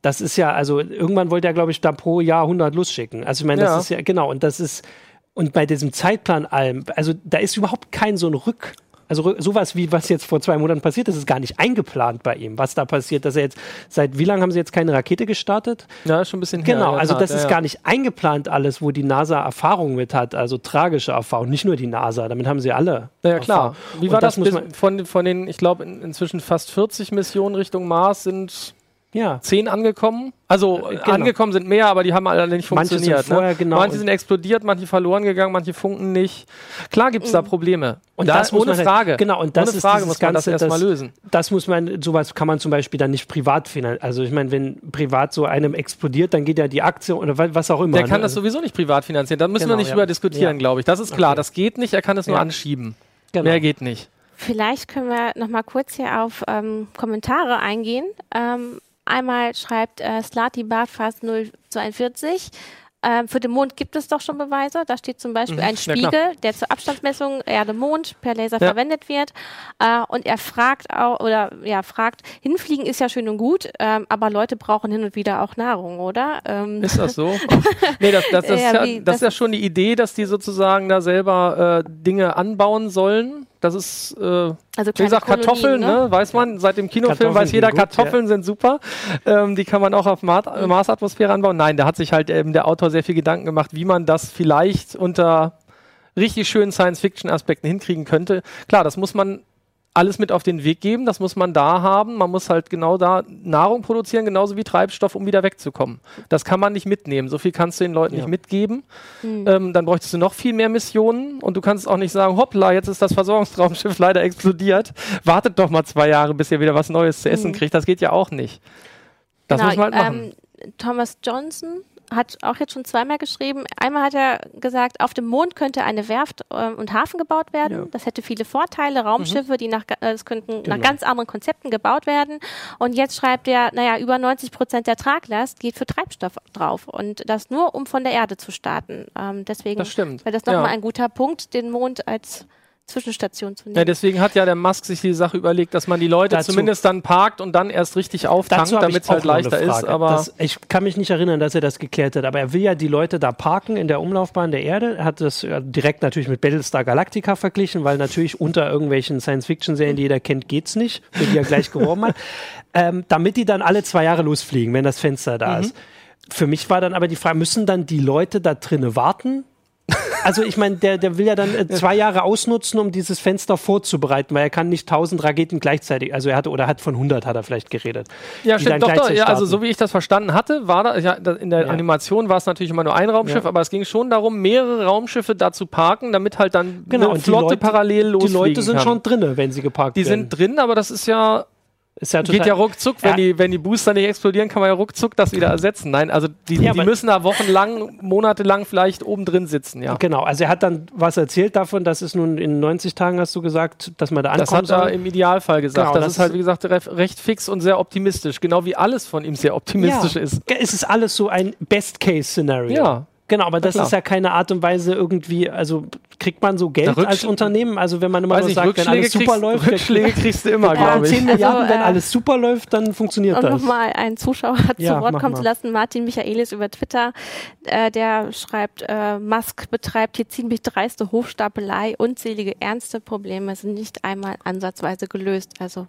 Das ist ja, also irgendwann wollte er, glaube ich, da pro Jahr 100 losschicken. Also ich meine, das ja. ist ja, genau, und das ist, und bei diesem Zeitplan allem, also da ist überhaupt kein so ein Rück, also sowas wie was jetzt vor zwei Monaten passiert ist, ist gar nicht eingeplant bei ihm, was da passiert, dass er jetzt seit wie lange haben sie jetzt keine Rakete gestartet? Ja, schon ein bisschen her. Genau, also das ja, ist ja. gar nicht eingeplant alles, wo die NASA Erfahrung mit hat, also tragische Erfahrung, nicht nur die NASA, damit haben sie alle. Ja, ja klar. Wie war das, das von, von den, ich glaube, in, inzwischen fast 40 Missionen Richtung Mars sind ja. zehn angekommen. Also äh, genau. angekommen sind mehr, aber die haben alle nicht funktioniert. Manche sind, vorher, ne? genau manche sind explodiert, manche verloren gegangen, manche funken nicht. Klar gibt es da mhm. Probleme. Und da, das ohne halt- Frage. Genau, und das ohne Frage muss man Ganze, das erstmal lösen. Das muss man, sowas kann man zum Beispiel dann nicht privat finanzieren. Also ich meine, wenn privat so einem explodiert, dann geht ja die Aktie oder was auch immer. Der kann ne? das sowieso nicht privat finanzieren. Da müssen genau, wir nicht ja. drüber diskutieren, ja. glaube ich. Das ist klar. Okay. Das geht nicht. Er kann es nur anschieben. Genau. Mehr geht nicht. Vielleicht können wir noch mal kurz hier auf ähm, Kommentare eingehen. Ähm, Einmal schreibt äh, Slati Barfast 042. Ähm, für den Mond gibt es doch schon Beweise. Da steht zum Beispiel mhm, ein Spiegel, ja der zur Abstandsmessung Erde-Mond per Laser ja. verwendet wird. Äh, und er fragt auch, oder ja, fragt, hinfliegen ist ja schön und gut, ähm, aber Leute brauchen hin und wieder auch Nahrung, oder? Ähm ist das so? (laughs) nee, das, das, das, ja, ist, ja, das, das ist ja schon die Idee, dass die sozusagen da selber äh, Dinge anbauen sollen das ist, äh, also wie gesagt, Kartoffeln, ne? ne? weiß man, seit dem Kinofilm weiß jeder, gut, Kartoffeln ja. sind super. Ähm, die kann man auch auf Mar mhm. Marsatmosphäre anbauen. Nein, da hat sich halt ähm, der Autor sehr viel Gedanken gemacht, wie man das vielleicht unter richtig schönen Science-Fiction-Aspekten hinkriegen könnte. Klar, das muss man alles mit auf den Weg geben. Das muss man da haben. Man muss halt genau da Nahrung produzieren, genauso wie Treibstoff, um wieder wegzukommen. Das kann man nicht mitnehmen. So viel kannst du den Leuten ja. nicht mitgeben. Mhm. Ähm, dann bräuchtest du noch viel mehr Missionen und du kannst auch nicht sagen, hoppla, jetzt ist das Versorgungsraumschiff (laughs) leider explodiert. Wartet doch mal zwei Jahre, bis ihr wieder was Neues zu essen mhm. kriegt. Das geht ja auch nicht. Das genau, muss man halt machen. Ähm, Thomas Johnson hat auch jetzt schon zweimal geschrieben. Einmal hat er gesagt, auf dem Mond könnte eine Werft äh, und Hafen gebaut werden. Ja. Das hätte viele Vorteile. Raumschiffe, mhm. die nach, äh, es könnten genau. nach ganz anderen Konzepten gebaut werden. Und jetzt schreibt er, naja, über 90 Prozent der Traglast geht für Treibstoff drauf. Und das nur, um von der Erde zu starten. Ähm, deswegen wäre das nochmal ja. ein guter Punkt, den Mond als Zwischenstation zu nehmen. Ja, deswegen hat ja der Musk sich die Sache überlegt, dass man die Leute dazu, zumindest dann parkt und dann erst richtig auftankt, damit es halt leichter ist. Aber das, ich kann mich nicht erinnern, dass er das geklärt hat, aber er will ja die Leute da parken in der Umlaufbahn der Erde. Er hat das direkt natürlich mit Battlestar Galactica verglichen, weil natürlich unter irgendwelchen Science-Fiction-Serien, die jeder kennt, geht's nicht, für die er gleich geworben hat. (laughs) Ähm, damit die dann alle zwei Jahre losfliegen, wenn das Fenster da mhm. ist. Für mich war dann aber die Frage, müssen dann die Leute da drinnen warten? Also ich meine, der, der will ja dann äh, zwei Jahre ausnutzen, um dieses Fenster vorzubereiten, weil er kann nicht tausend Raketen gleichzeitig, also er hatte oder hat von 100 hat er vielleicht geredet. Ja, stimmt, doch, doch, ja, also so wie ich das verstanden hatte, war da, ja, in der ja. Animation war es natürlich immer nur ein Raumschiff, ja. aber es ging schon darum, mehrere Raumschiffe da zu parken, damit halt dann genau, eine Flotte Leute, parallel losfliegen Die Leute sind kann. schon drin, wenn sie geparkt die werden. Die sind drin, aber das ist ja ist ja Geht ja ruckzuck, wenn, ja. Die, wenn die Booster nicht explodieren, kann man ja ruckzuck das wieder ersetzen. Nein, also die, ja, die müssen da wochenlang, monatelang vielleicht oben drin sitzen, ja. Genau, also er hat dann was erzählt davon, dass es nun in 90 Tagen, hast du gesagt, dass man da ankommt. Das hat er im Idealfall gesagt. Genau, das, das, ist halt, wie gesagt, recht fix und sehr optimistisch. Genau wie alles von ihm sehr optimistisch ja. ist. Es ist alles so ein Best-Case-Szenario. Ja. Genau, aber das ist ja keine Art und Weise irgendwie, also kriegt man so Geld als Unternehmen? Also wenn man immer nur sagt, wenn alles super läuft, Rückschläge kriegst du immer, (laughs) glaube ich. 10 Milliarden, also, äh, wenn alles super läuft, dann funktioniert das. Um nochmal einen Zuschauer (laughs) ja, zu Wort kommen mal. zu lassen, Martin Michaelis über Twitter, äh, der schreibt, äh, Musk betreibt hier ziemlich dreiste Hochstapelei, unzählige ernste Probleme sind nicht einmal ansatzweise gelöst. Also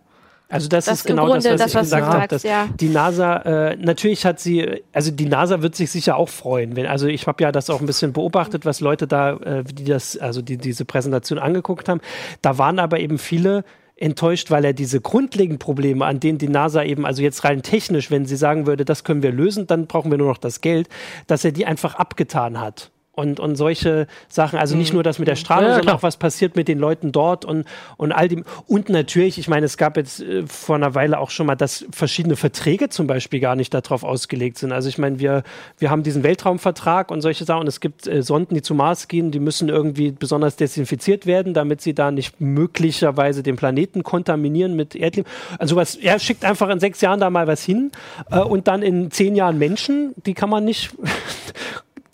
Also das, das ist genau das, was das, ich was gesagt habe. Ja. Die NASA, äh, natürlich hat sie, also die NASA wird sich sicher auch freuen. Wenn, also ich habe ja das auch ein bisschen beobachtet, was Leute da, äh, die das, also die diese Präsentation angeguckt haben. Da waren aber eben viele enttäuscht, weil er diese grundlegenden Probleme, an denen die NASA eben, also jetzt rein technisch, wenn sie sagen würde, das können wir lösen, dann brauchen wir nur noch das Geld, dass er die einfach abgetan hat und, und solche Sachen. Also nicht mhm. nur das mit der Strahlung, ja, sondern auch was passiert mit den Leuten dort und, und all dem. Und natürlich, ich meine, es gab jetzt äh, vor einer Weile auch schon mal, dass verschiedene Verträge zum Beispiel gar nicht darauf ausgelegt sind. Also ich meine, wir, wir haben diesen Weltraumvertrag und solche Sachen. Und es gibt äh, Sonden, die zum Mars gehen, die müssen irgendwie besonders desinfiziert werden, damit sie da nicht möglicherweise den Planeten kontaminieren mit Erdleben. Also was, er schickt einfach in sechs Jahren da mal was hin äh, und dann in zehn Jahren Menschen, die kann man nicht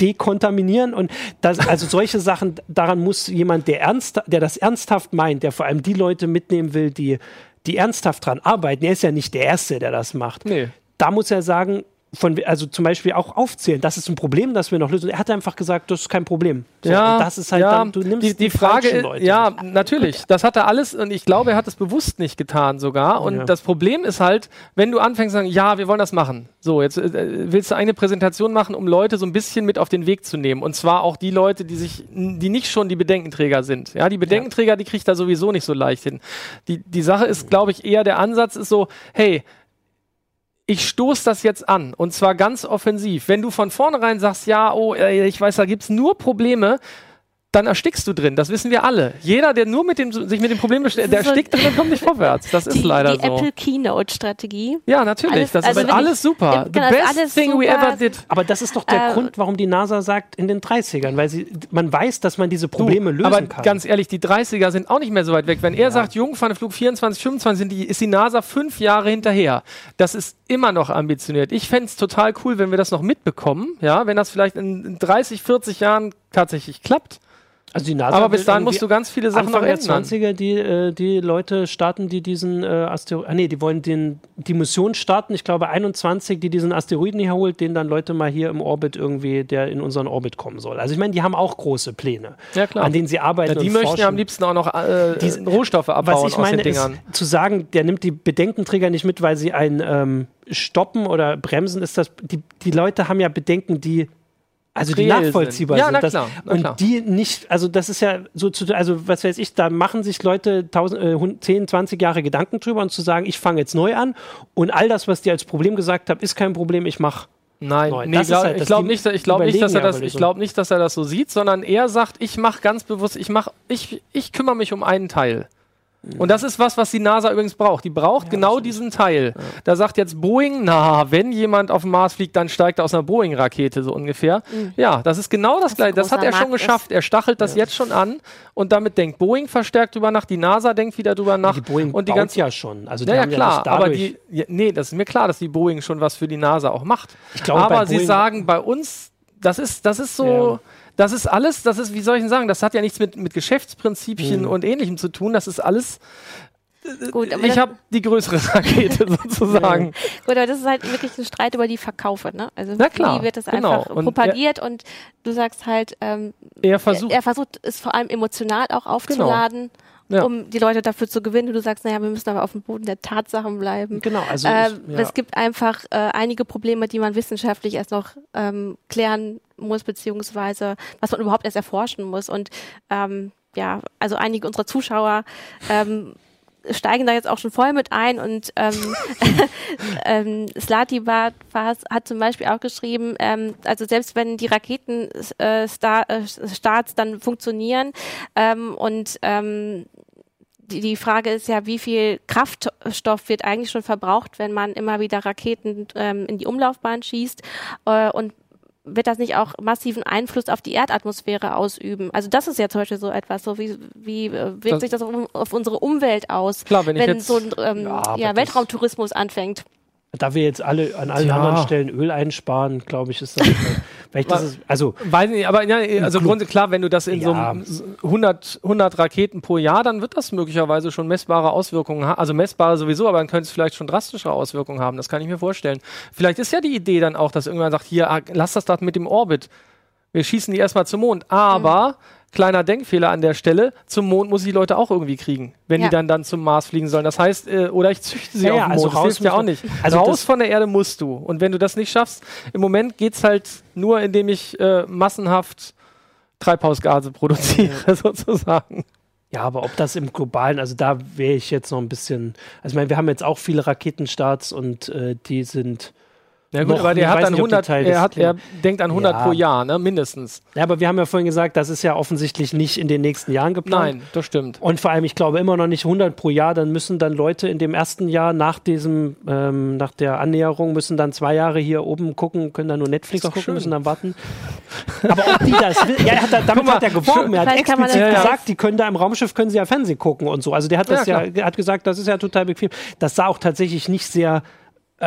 dekontaminieren und das, also solche Sachen, daran muss jemand, der ernst, der das ernsthaft meint, der vor allem die Leute mitnehmen will, die, die ernsthaft dran arbeiten, er ist ja nicht der Erste, der das macht. Nee. Da muss er sagen, von, also zum Beispiel auch aufzählen, das ist ein Problem, das wir noch lösen. Er hat einfach gesagt, das ist kein Problem. So, ja, das ist halt ja, dann, du nimmst die, die, die Frage, Leute. ja, natürlich, das hat er alles und ich glaube, er hat es bewusst nicht getan sogar. Und ja. das Problem ist halt, wenn du anfängst zu sagen, ja, wir wollen das machen. So, jetzt äh, willst du eine Präsentation machen, um Leute so ein bisschen mit auf den Weg zu nehmen. Und zwar auch die Leute, die sich, die nicht schon die Bedenkenträger sind. Ja, die Bedenkenträger, ja. die kriegt er sowieso nicht so leicht hin. Die, die Sache ist, glaube ich, eher der Ansatz ist so, hey, ich stoße das jetzt an und zwar ganz offensiv. Wenn du von vornherein sagst, ja, oh, ich weiß, da gibt's nur Probleme, dann erstickst du drin. Das wissen wir alle. Jeder, der nur mit dem, sich mit dem Problem beschäftigt, der erstickt drin und kommt nicht vorwärts. Das ist leider die so. Die Apple Keynote-Strategie. Ja, natürlich. Alles, das also ist alles super. The best thing super. we ever did. Aber das ist doch der äh, Grund, warum die NASA sagt, in den 30ern, weil sie, man weiß, dass man diese Probleme du, lösen aber kann. ganz ehrlich, die 30er sind auch nicht mehr so weit weg. Wenn er ja. sagt, Jungfernflug 24, 25, sind die, ist die NASA fünf Jahre hinterher. Das ist immer noch ambitioniert. Ich fände es total cool, wenn wir das noch mitbekommen. Ja, wenn das vielleicht in 30, 40 Jahren tatsächlich klappt. Also die NASA Aber bis dahin musst du ganz viele Sachen Anfang noch ändern. der 20er, die, äh, die Leute starten, die diesen äh, Asteroiden, ah, nee, die wollen den, die Mission starten, ich glaube 21, die diesen Asteroiden hier holt, den dann Leute mal hier im Orbit irgendwie, der in unseren Orbit kommen soll. Also ich meine, die haben auch große Pläne, ja, klar. an denen sie arbeiten ja, Die möchten ja am liebsten auch noch äh, die, Rohstoffe abbauen was ich meine, aus den Dingern. Ist, zu sagen, der nimmt die Bedenkenträger nicht mit, weil sie ein ähm, Stoppen oder Bremsen ist das, die, die Leute haben ja Bedenken, die also die nachvollziehbar sind. Ja, na das, klar, na klar. Und die nicht, also das ist ja so zu, also was weiß ich, da machen sich Leute 1000, äh, 10, 20 Jahre Gedanken drüber und zu sagen, ich fange jetzt neu an und all das, was die als Problem gesagt haben, ist kein Problem, ich mache Nein, nee, glaub, halt, ich glaube nicht, ich glaube nicht, dass er das, ich glaube nicht, dass er das so sieht, sondern er sagt, ich mache ganz bewusst, ich mache, ich, ich kümmere mich um einen Teil. Und das ist was, was die NASA übrigens braucht. Die braucht ja, genau diesen Teil. Ja. Da sagt jetzt Boeing, na, wenn jemand auf dem Mars fliegt, dann steigt er aus einer Boeing-Rakete, so ungefähr. Mhm. Ja, das ist genau das, das gleiche. Das hat er schon geschafft. Er stachelt das ja. jetzt schon an und damit denkt Boeing verstärkt drüber nach, die NASA denkt wieder drüber nach. Die Boeing und die ganze ja schon. Also ja, ja klar, aber die, nee, das ist mir klar, dass die Boeing schon was für die NASA auch macht. Ich glaube, aber sie sagen bei uns, das ist, das ist so das ist alles, das ist, wie soll ich denn sagen, das hat ja nichts mit, mit Geschäftsprinzipien mhm. und ähnlichem zu tun. Das ist alles. Gut, ich habe die größere (laughs) Rakete (laughs) sozusagen. Gut, aber das ist halt wirklich ein Streit über die Verkaufe, ne? Also Na klar, wie wird das genau. einfach und propagiert er, und du sagst halt, ähm, er versucht, er, er, versucht es vor allem emotional auch aufzuladen. Genau ja. um die Leute dafür zu gewinnen. Du sagst, naja, wir müssen aber auf dem Boden der Tatsachen bleiben. Genau, also äh, ich, ja. es gibt einfach äh, einige Probleme, die man wissenschaftlich erst noch ähm, klären muss, beziehungsweise was man überhaupt erst erforschen muss. Und ähm, ja, also einige unserer Zuschauer ähm, steigen da jetzt auch schon voll mit ein und ähm, (laughs) (laughs) ähm, Slati hat zum Beispiel auch geschrieben, ähm, also selbst wenn die Raketenstarts äh, äh, dann funktionieren ähm, und ähm, die, die Frage ist ja, wie viel Kraftstoff wird eigentlich schon verbraucht, wenn man immer wieder Raketen ähm, in die Umlaufbahn schießt äh, und wird das nicht auch massiven Einfluss auf die Erdatmosphäre ausüben? Also das ist ja zum Beispiel so etwas, so wie, wie äh, wirkt das sich das auf, auf, unsere Umwelt aus, klar, wenn, wenn so ein ähm, ja, ja, Weltraumtourismus anfängt? Da wir jetzt alle an allen ja. anderen Stellen Öl einsparen, glaube ich, ist das. (laughs) Vielleicht das ist, also weiß nicht, aber ja, also Grunde klar, wenn du das in ja. so 100, 100 Raketen pro Jahr, dann wird das möglicherweise schon messbare Auswirkungen haben. Also messbare sowieso, aber dann könnte es vielleicht schon drastischere Auswirkungen haben. Das kann ich mir vorstellen. Vielleicht ist ja die Idee dann auch, dass irgendwann sagt, hier, ah, lass das da mit dem Orbit. Wir schießen die erstmal zum Mond, aber mhm kleiner Denkfehler an der Stelle, zum Mond muss ich die Leute auch irgendwie kriegen, wenn ja. die dann dann zum Mars fliegen sollen. Das heißt, äh, oder ich züchte sie ja, auf dem also Mond, das hilft ja auch nicht. Also raus von der Erde musst du. Und wenn du das nicht schaffst, im Moment geht es halt nur, indem ich äh, massenhaft Treibhausgase produziere, (laughs) sozusagen. Ja, aber ob das im globalen, also da wäre ich jetzt noch ein bisschen, also ich meine, wir haben jetzt auch viele Raketenstarts und äh, die sind ja gut, aber der hat dann 100, er, hat, er denkt an 100 ja. pro Jahr, ne, mindestens. Ja, aber wir haben ja vorhin gesagt, das ist ja offensichtlich nicht in den nächsten Jahren geplant. Nein, das stimmt. Und vor allem, ich glaube immer noch nicht 100 pro Jahr, dann müssen dann Leute in dem ersten Jahr nach diesem, ähm, nach der Annäherung, müssen dann zwei Jahre hier oben gucken, können dann nur Netflix gucken, schön. müssen dann warten. aber ob die das will, ja, hat, (laughs) damit mal, hat er geworben, er hat explizit ja, gesagt, die können da im Raumschiff, können sie ja Fernsehen gucken und so. Also der hat das ja, ja hat gesagt, das ist ja total bequem. Das sah auch tatsächlich nicht sehr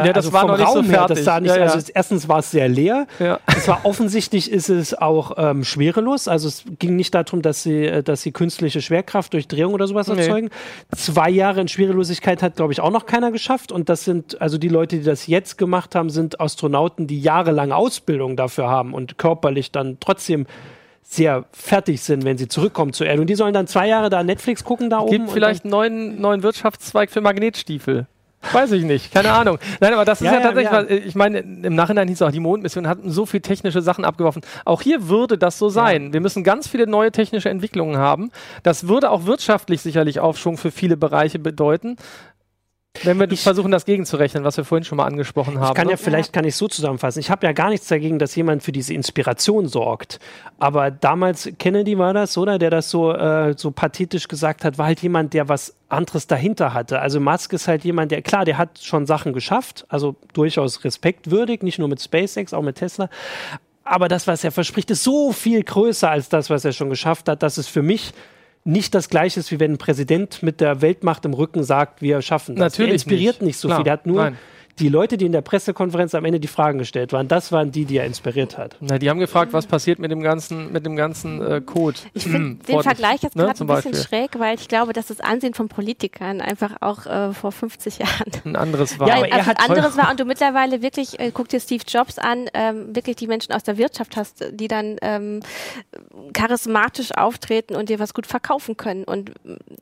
ja, das also war noch nicht Raum so fertig. Her, nicht, ja, ja. Also erstens war es sehr leer. Ja. Es war offensichtlich ist es auch ähm, schwerelos. Also es ging nicht darum, dass sie, äh, dass sie künstliche Schwerkraft durch Drehung oder sowas nee. erzeugen. Zwei Jahre in Schwerelosigkeit hat, glaube ich, auch noch keiner geschafft. Und das sind, also die Leute, die das jetzt gemacht haben, sind Astronauten, die jahrelang Ausbildung dafür haben und körperlich dann trotzdem sehr fertig sind, wenn sie zurückkommen zur Erde. Und die sollen dann zwei Jahre da Netflix gucken da Gibt oben. Gibt vielleicht einen neuen, neuen Wirtschaftszweig für Magnetstiefel. Weiß ich nicht, keine Ahnung. Nein, aber das ist ja, ja tatsächlich, ja. Was, ich meine, im Nachhinein hieß es auch, die Mondmission hat so viele technische Sachen abgeworfen. Auch hier würde das so sein. Ja. Wir müssen ganz viele neue technische Entwicklungen haben. Das würde auch wirtschaftlich sicherlich Aufschwung für viele Bereiche bedeuten. Wenn wir ich, versuchen, das gegenzurechnen, was wir vorhin schon mal angesprochen haben. Ich kann ne? ja, vielleicht kann ich so zusammenfassen. Ich habe ja gar nichts dagegen, dass jemand für diese Inspiration sorgt. Aber damals, Kennedy war das, oder? Der das so, äh, so pathetisch gesagt hat, war halt jemand, der was anderes dahinter hatte. Also Musk ist halt jemand, der, klar, der hat schon Sachen geschafft, also durchaus respektwürdig, nicht nur mit SpaceX, auch mit Tesla. Aber das, was er verspricht, ist so viel größer als das, was er schon geschafft hat, dass es für mich nicht das Gleiche ist, wie wenn ein Präsident mit der Weltmacht im Rücken sagt, wir schaffen das. Natürlich. Er inspiriert nicht, nicht so Klar. viel. Er hat nur Nein die Leute, die in der Pressekonferenz am Ende die Fragen gestellt waren, das waren die, die er inspiriert hat. Na, die haben gefragt, was passiert mit dem ganzen, mit dem ganzen äh, Code. Ich finde hm, den Vergleich jetzt ne, gerade ein bisschen Beispiel. schräg, weil ich glaube, dass das Ansehen von Politikern einfach auch äh, vor 50 Jahren ein anderes war. Ja, aber er also hat anderes war und du mittlerweile wirklich, äh, guck dir Steve Jobs an, ähm, wirklich die Menschen aus der Wirtschaft hast, die dann ähm, charismatisch auftreten und dir was gut verkaufen können und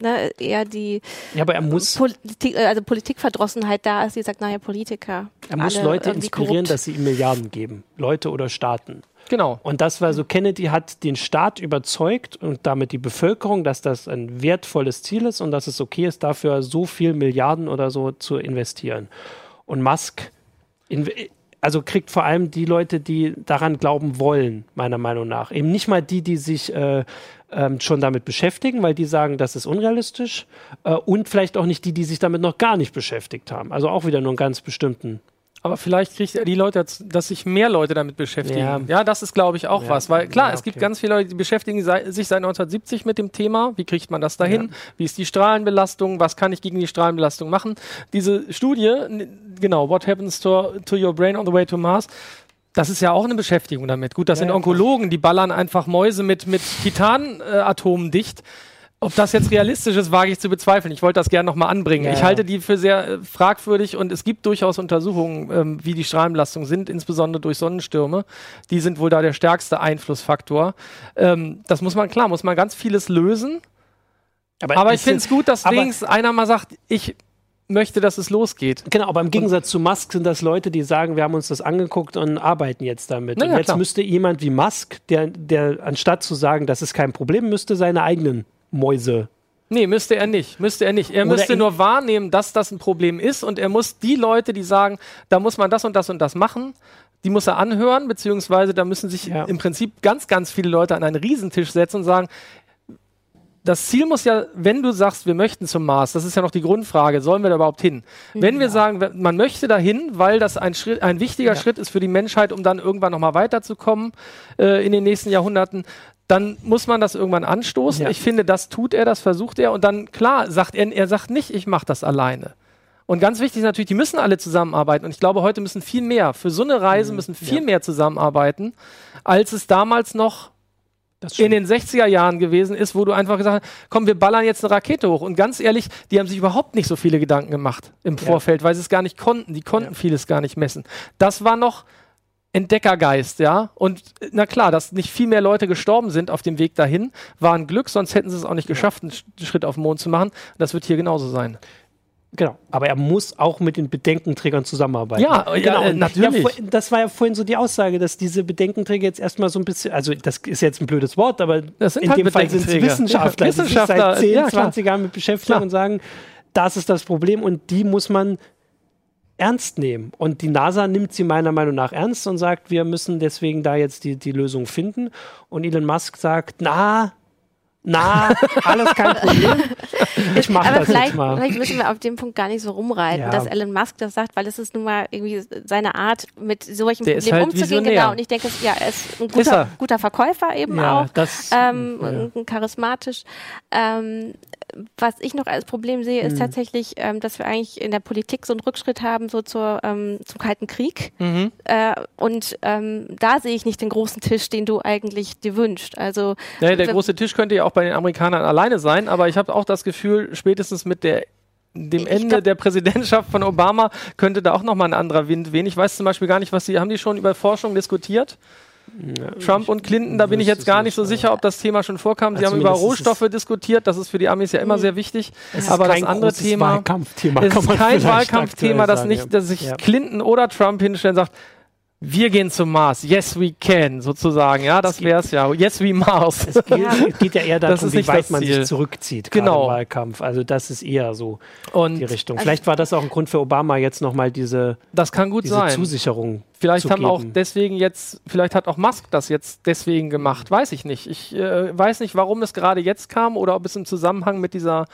ne, eher die ja, aber er muss Politik, äh, also Politikverdrossenheit da ist, die sagt, naja, Politik Politiker. Er muss Leute inspirieren, korrupt. dass sie ihm Milliarden geben. Leute oder Staaten. Genau. Und das war so, Kennedy hat den Staat überzeugt und damit die Bevölkerung, dass das ein wertvolles Ziel ist und dass es okay ist, dafür so viel Milliarden oder so zu investieren. Und Musk, also kriegt vor allem die Leute, die daran glauben wollen, meiner Meinung nach. Eben nicht mal die, die sich äh, ähm, schon damit beschäftigen, weil die sagen, das ist unrealistisch. Äh, und vielleicht auch nicht die, die sich damit noch gar nicht beschäftigt haben. Also auch wieder nur einen ganz bestimmten aber vielleicht kriegt er die Leute, dass sich mehr Leute damit beschäftigen. Ja, ja das ist, glaube ich, auch ja. was. Weil klar, ja, okay. es gibt ganz viele Leute, die beschäftigen sich seit 1970 mit dem Thema. Wie kriegt man das dahin? Wie ist die Strahlenbelastung? Was kann ich gegen die Strahlenbelastung machen? Diese Studie, genau, What Happens to, to Your Brain on the Way to Mars, das ist ja auch eine Beschäftigung damit. Gut, das ja, sind Onkologen, die ballern einfach Mäuse mit, mit Titanatomen dicht. Ob das jetzt realistisch ist, wage ich zu bezweifeln. Ich wollte das gerne nochmal anbringen. Ja. Ich halte die für sehr äh, fragwürdig und es gibt durchaus Untersuchungen, ähm, wie die Strahlenbelastungen sind, insbesondere durch Sonnenstürme. Die sind wohl da der stärkste Einflussfaktor. Ähm, das muss man, klar, muss man ganz vieles lösen. Aber, aber ich finde es gut, dass wenigstens einer mal sagt, ich möchte, dass es losgeht. Genau, aber im Gegensatz und, zu Musk sind das Leute, die sagen, wir haben uns das angeguckt und arbeiten jetzt damit. Ja, und jetzt klar. müsste jemand wie Musk, der, der anstatt zu sagen, das ist kein Problem, müsste seine eigenen Mäuse Nee, müsste er nicht. Müsste er nicht. Er Oder müsste nur wahrnehmen, dass das ein Problem ist und er muss die Leute, die sagen, da muss man das und das und das machen, die muss er anhören, beziehungsweise da müssen sich ja. im Prinzip ganz, ganz viele Leute an einen Riesentisch setzen und sagen, das Ziel muss ja, wenn du sagst, wir möchten zum Mars, das ist ja noch die Grundfrage, sollen wir da überhaupt hin? Wenn ja. wir sagen, man möchte dahin, weil das ein, Schritt, ein wichtiger ja. Schritt ist für die Menschheit, um dann irgendwann nochmal weiterzukommen äh, in den nächsten Jahrhunderten, dann muss man das irgendwann anstoßen. Ja. Ich finde, das tut er, das versucht er und dann, klar, sagt er, er sagt nicht, ich mache das alleine. Und ganz wichtig ist natürlich, die müssen alle zusammenarbeiten. Und ich glaube, heute müssen viel mehr, für so eine Reise mhm. müssen viel mehr zusammenarbeiten, als es damals noch in den 60er Jahren gewesen ist, wo du einfach gesagt hast, komm, wir ballern jetzt eine Rakete hoch. Und ganz ehrlich, die haben sich überhaupt nicht so viele Gedanken gemacht im Vorfeld, ja. weil sie es gar nicht konnten. Die konnten ja. vieles gar nicht messen. Das war noch Entdeckergeist, ja. Und na klar, dass nicht viel mehr Leute gestorben sind auf dem Weg dahin, war ein Glück, sonst hätten sie es auch nicht geschafft, einen Schritt auf den Mond zu machen. Das wird hier genauso sein. Genau, aber er muss auch mit den Bedenkenträgern zusammenarbeiten. Ja, genau, ja, äh, natürlich. Ja, das war ja vorhin so die Aussage, dass diese Bedenkenträger jetzt erstmal so ein bisschen, also das ist jetzt ein blödes Wort, aber in halt dem Fall sind es Wissenschaftler, ja, Wissenschaftler, die sich seit 10, 20 Jahren mit beschäftigen Klar. und sagen, das ist das Problem und die muss man ernst nehmen. Und die NASA nimmt sie meiner Meinung nach ernst und sagt, wir müssen deswegen da jetzt die, die Lösung finden. Und Elon Musk sagt, na, na, alles kein (laughs) Problem. Ich mache das vielleicht, jetzt mal. Vielleicht müssen wir auf dem Punkt gar nicht so rumreiten, ja. dass Elon Musk das sagt, weil es ist nun mal irgendwie seine Art, mit solchen Der Problemen halt umzugehen. Visionär. Genau. Und ich denke, ja, er ist ein guter, ist guter Verkäufer eben ja, auch, das, ähm, ja. charismatisch. Ähm, was ich noch als Problem sehe, ist mhm. tatsächlich, ähm, dass wir eigentlich in der Politik so einen Rückschritt haben, so zur, ähm, zum Kalten Krieg. Mhm. Äh, und ähm, da sehe ich nicht den großen Tisch, den du eigentlich dir wünschst. Also ja, der große Tisch könnte ja auch bei den Amerikanern alleine sein, aber ich habe auch das Gefühl, spätestens mit der dem Ende glaub, der Präsidentschaft von Obama könnte da auch nochmal ein anderer Wind wehen. Ich weiß zum Beispiel gar nicht, was sie, haben die schon über Forschung diskutiert? Ja, Trump und Clinton, da bin ich jetzt gar nicht so sicher, ob das Thema schon vorkam. Sie haben über Rohstoffe diskutiert, das ist für die Amis ja immer sehr wichtig. Aber das andere Thema Wahlkampfthema ist kein Wahlkampfthema, das nicht, dass sich ja. Clinton oder Trump hinstellen und sagt, wir gehen zum Mars. Yes, we can, sozusagen. Ja, das wäre es ja. Yes, we Mars. Es geht, (laughs) es geht ja eher darum, wie weit man sich zurückzieht genau. im Wahlkampf. Also das ist eher so Und die Richtung. Vielleicht war das auch ein Grund für Obama, jetzt nochmal diese, das kann gut diese sein. Zusicherung Vielleicht haben geben. auch deswegen jetzt, vielleicht hat auch Musk das jetzt deswegen gemacht. Weiß ich nicht. Ich äh, weiß nicht, warum es gerade jetzt kam oder ob es im Zusammenhang mit dieser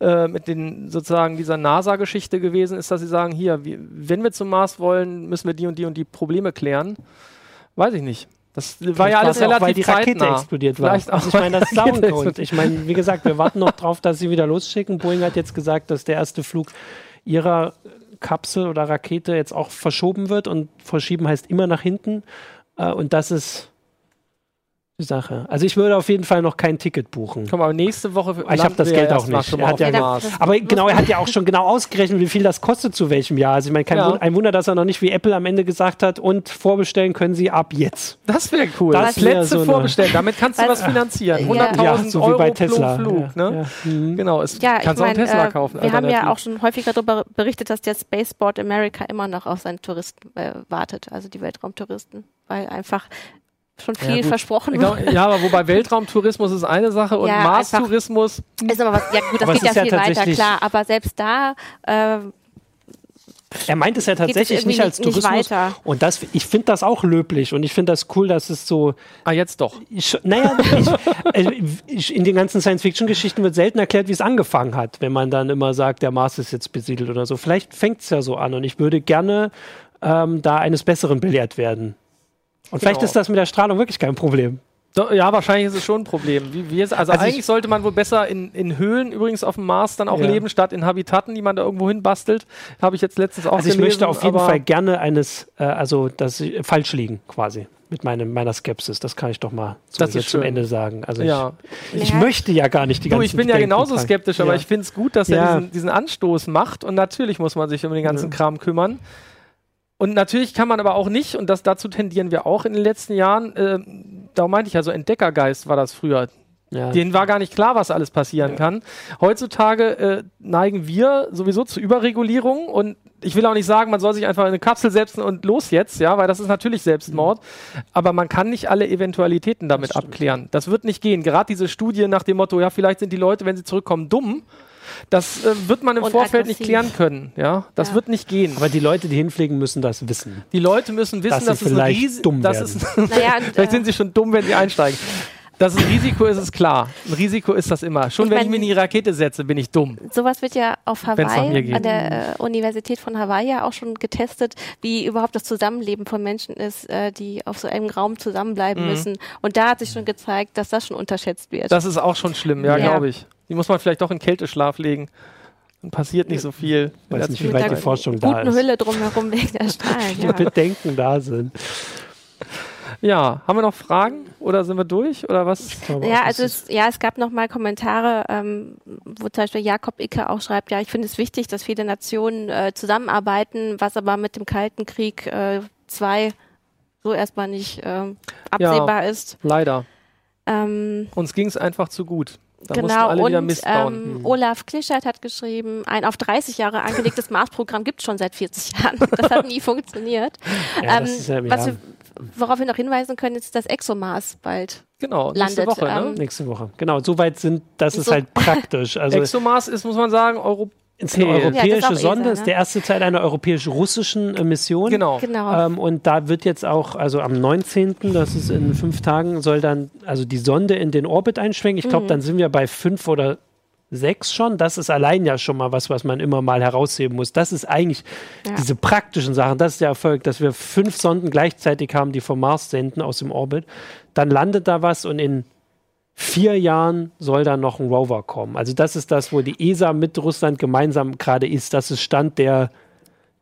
äh, mit den sozusagen dieser NASA-Geschichte gewesen ist, dass sie sagen, hier, wie, wenn wir zum Mars wollen, müssen wir die und die und die Probleme klären. Weiß ich nicht. Das Vielleicht war ja alles relativ auch, weil die Rakete zeitnah. explodiert war. Vielleicht auch, also ich meine, das ist auch ein Grund. (laughs) Ich meine, wie gesagt, wir warten noch drauf, dass sie wieder losschicken. Boeing hat jetzt gesagt, dass der erste Flug ihrer Kapsel oder Rakete jetzt auch verschoben wird und verschieben heißt immer nach hinten. Äh, und das ist Sache. Also ich würde auf jeden Fall noch kein Ticket buchen. Komm, aber nächste Woche. Ich habe das Geld auch nicht. Er hat ja, aber genau, er hat ja auch schon genau ausgerechnet, wie viel das kostet zu welchem Jahr. Also ich meine, kein ja. Wunder, ein Wunder, dass er noch nicht wie Apple am Ende gesagt hat und vorbestellen können Sie ab jetzt. Das wäre cool. Das Plätze so vorbestellen. Damit kannst du was finanzieren. 100.000 ja, so Euro wie bei Tesla. Flug. Ne? Mhm. Genau. Es ja, kannst ich mein, auch einen Tesla äh, kaufen. Wir haben ja auch schon häufiger darüber berichtet, dass der Spaceport America immer noch auf seine Touristen äh, wartet, also die Weltraumtouristen, weil einfach schon viel ja, versprochen genau, Ja, aber wobei Weltraumtourismus ist eine Sache und ja, Mars-Tourismus. Ist aber was, ja gut, das geht ja viel weiter, klar. Aber selbst da. Äh, er meint es ja tatsächlich nicht als Tourismus. Nicht und das, ich finde das auch löblich und ich finde das cool, dass es so. Ah, jetzt doch. Ich, naja, ich, ich, in den ganzen Science-Fiction-Geschichten wird selten erklärt, wie es angefangen hat, wenn man dann immer sagt, der Mars ist jetzt besiedelt oder so. Vielleicht fängt es ja so an und ich würde gerne ähm, da eines Besseren belehrt werden. Und vielleicht genau. ist das mit der Strahlung wirklich kein Problem. Ja, wahrscheinlich ist es schon ein Problem. Wie, wie also, also, eigentlich sollte man wohl besser in, in Höhlen übrigens auf dem Mars dann auch ja. leben, statt in Habitaten, die man da irgendwo hin bastelt. Habe ich jetzt letztens auch Also ich möchte auf jeden Fall gerne eines, äh, also das falsch liegen quasi mit meinem, meiner Skepsis. Das kann ich doch mal zum, das zum Ende sagen. Also ja. ich, ich möchte ja gar nicht die ganze Du, ich bin ja genauso skeptisch, aber ich finde es gut, dass er diesen, diesen, Anstoß macht und natürlich muss man sich um den ganzen Kram kümmern. Und natürlich kann man aber auch nicht, und das dazu tendieren wir auch in den letzten Jahren, äh, da meinte ich ja so, Entdeckergeist war das früher. Ja. Denen war gar nicht klar, was alles passieren ja. kann. Heutzutage äh, neigen wir sowieso zu Überregulierung und ich will auch nicht sagen, man soll sich einfach in eine Kapsel setzen und los jetzt, ja, weil das ist natürlich Selbstmord. Mhm. Aber man kann nicht alle Eventualitäten damit das abklären. Das wird nicht gehen. Gerade diese Studie nach dem Motto, ja, vielleicht sind die Leute, wenn sie zurückkommen, dumm. Das äh, wird man im und Vorfeld aggressiv. nicht klären können. Ja, das ja. wird nicht gehen. Aber die Leute, die hinfliegen, müssen das wissen. Die Leute müssen wissen, dass, dass es vielleicht ein dumm das ist, naja, Vielleicht sind sie schon dumm, wenn sie einsteigen. Das ist ein Risiko, ist es klar. Ein Risiko ist das immer. Schon ich wenn mein, ich mir in die Rakete setze, bin ich dumm. Sowas wird ja auf Hawaii, an der äh, Universität von Hawaii ja auch schon getestet, wie überhaupt das Zusammenleben von Menschen ist, äh, die auf so einem Raum zusammenbleiben mhm. müssen. Und da hat sich schon gezeigt, dass das schon unterschätzt wird. Das ist auch schon schlimm, ja, ja. glaube ich. Die muss man vielleicht doch in Kälteschlaf legen. Dann passiert nicht so viel. Ich weiß nicht, wie weit die Forschung da ist. guten Hülle drumherum wegen der Strahlen. (laughs) ja. Bedenken da sind. Ja, haben wir noch Fragen oder sind wir durch oder was? Ja, also es, ja, es gab noch mal Kommentare, ähm, wo zum Beispiel Jakob Icke auch schreibt, ja, ich finde es wichtig, dass viele Nationen äh, zusammenarbeiten, was aber mit dem Kalten Krieg äh, zwei so erstmal nicht äh, absehbar ja, ist. Leider. Ähm, Uns ging es einfach zu gut. Da genau, alle und. Ähm, hm. Olaf Klischert hat geschrieben, ein auf 30 Jahre angelegtes Mars-Programm gibt es schon seit 40 Jahren. (laughs) Das hat nie funktioniert. (laughs) Ja, ähm, ja, was wir, worauf wir noch hinweisen können, ist, dass ExoMars bald genau, nächste landet. Woche, ne? Nächste Woche. Genau, soweit sind, das ist so halt praktisch. (laughs) Also ExoMars ist, muss man sagen, Euro ist eine europäische ja, ist Sonde, ESA, ne? ist der erste Teil einer europäisch-russischen äh, Mission. Genau. genau. Ähm, und da wird jetzt auch, also am 19., das ist in fünf Tagen, soll dann also die Sonde in den Orbit einschwenken. Ich glaube, mhm. dann sind wir bei fünf oder sechs schon. Das ist allein ja schon mal was, was man immer mal herausheben muss. Das ist eigentlich ja. diese praktischen Sachen. Das ist der Erfolg, dass wir fünf Sonden gleichzeitig haben, die vom Mars senden aus dem Orbit. Dann landet da was und in vier Jahren soll da noch ein Rover kommen. Also das ist das, wo die ESA mit Russland gemeinsam gerade ist. Das ist Stand der,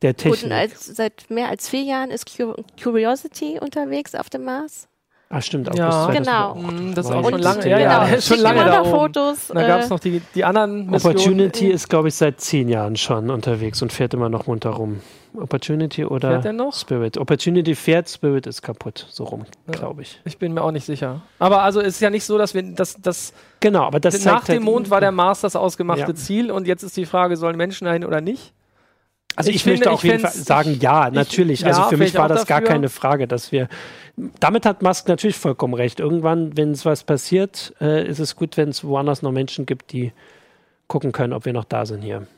der Technik. Gut, als, seit mehr als vier Jahren ist Curiosity unterwegs auf dem Mars. Ah, stimmt. August ja, genau. Das ist auch schon lange, ja, ja, genau. schon lange da Fotos. Da gab es noch die, die anderen Missionen. Opportunity ist, glaube ich, seit zehn Jahren schon unterwegs und fährt immer noch munter rum. Opportunity oder Spirit. Opportunity fährt, Spirit ist kaputt, so rum, ja. glaube ich. Ich bin mir auch nicht sicher. Aber also ist ja nicht so, dass wir das, das genau, aber das nach dem halt Mond war der Mars das ausgemachte ja. Ziel und jetzt ist die Frage, sollen Menschen dahin oder nicht? Also ich, ich möchte auf jeden Fall sagen, ja, natürlich. Ich, also ja, für mich war das dafür. gar keine Frage, dass wir. Damit hat Musk natürlich vollkommen recht. Irgendwann, wenn es was passiert, äh, ist es gut, wenn es woanders noch Menschen gibt, die gucken können, ob wir noch da sind hier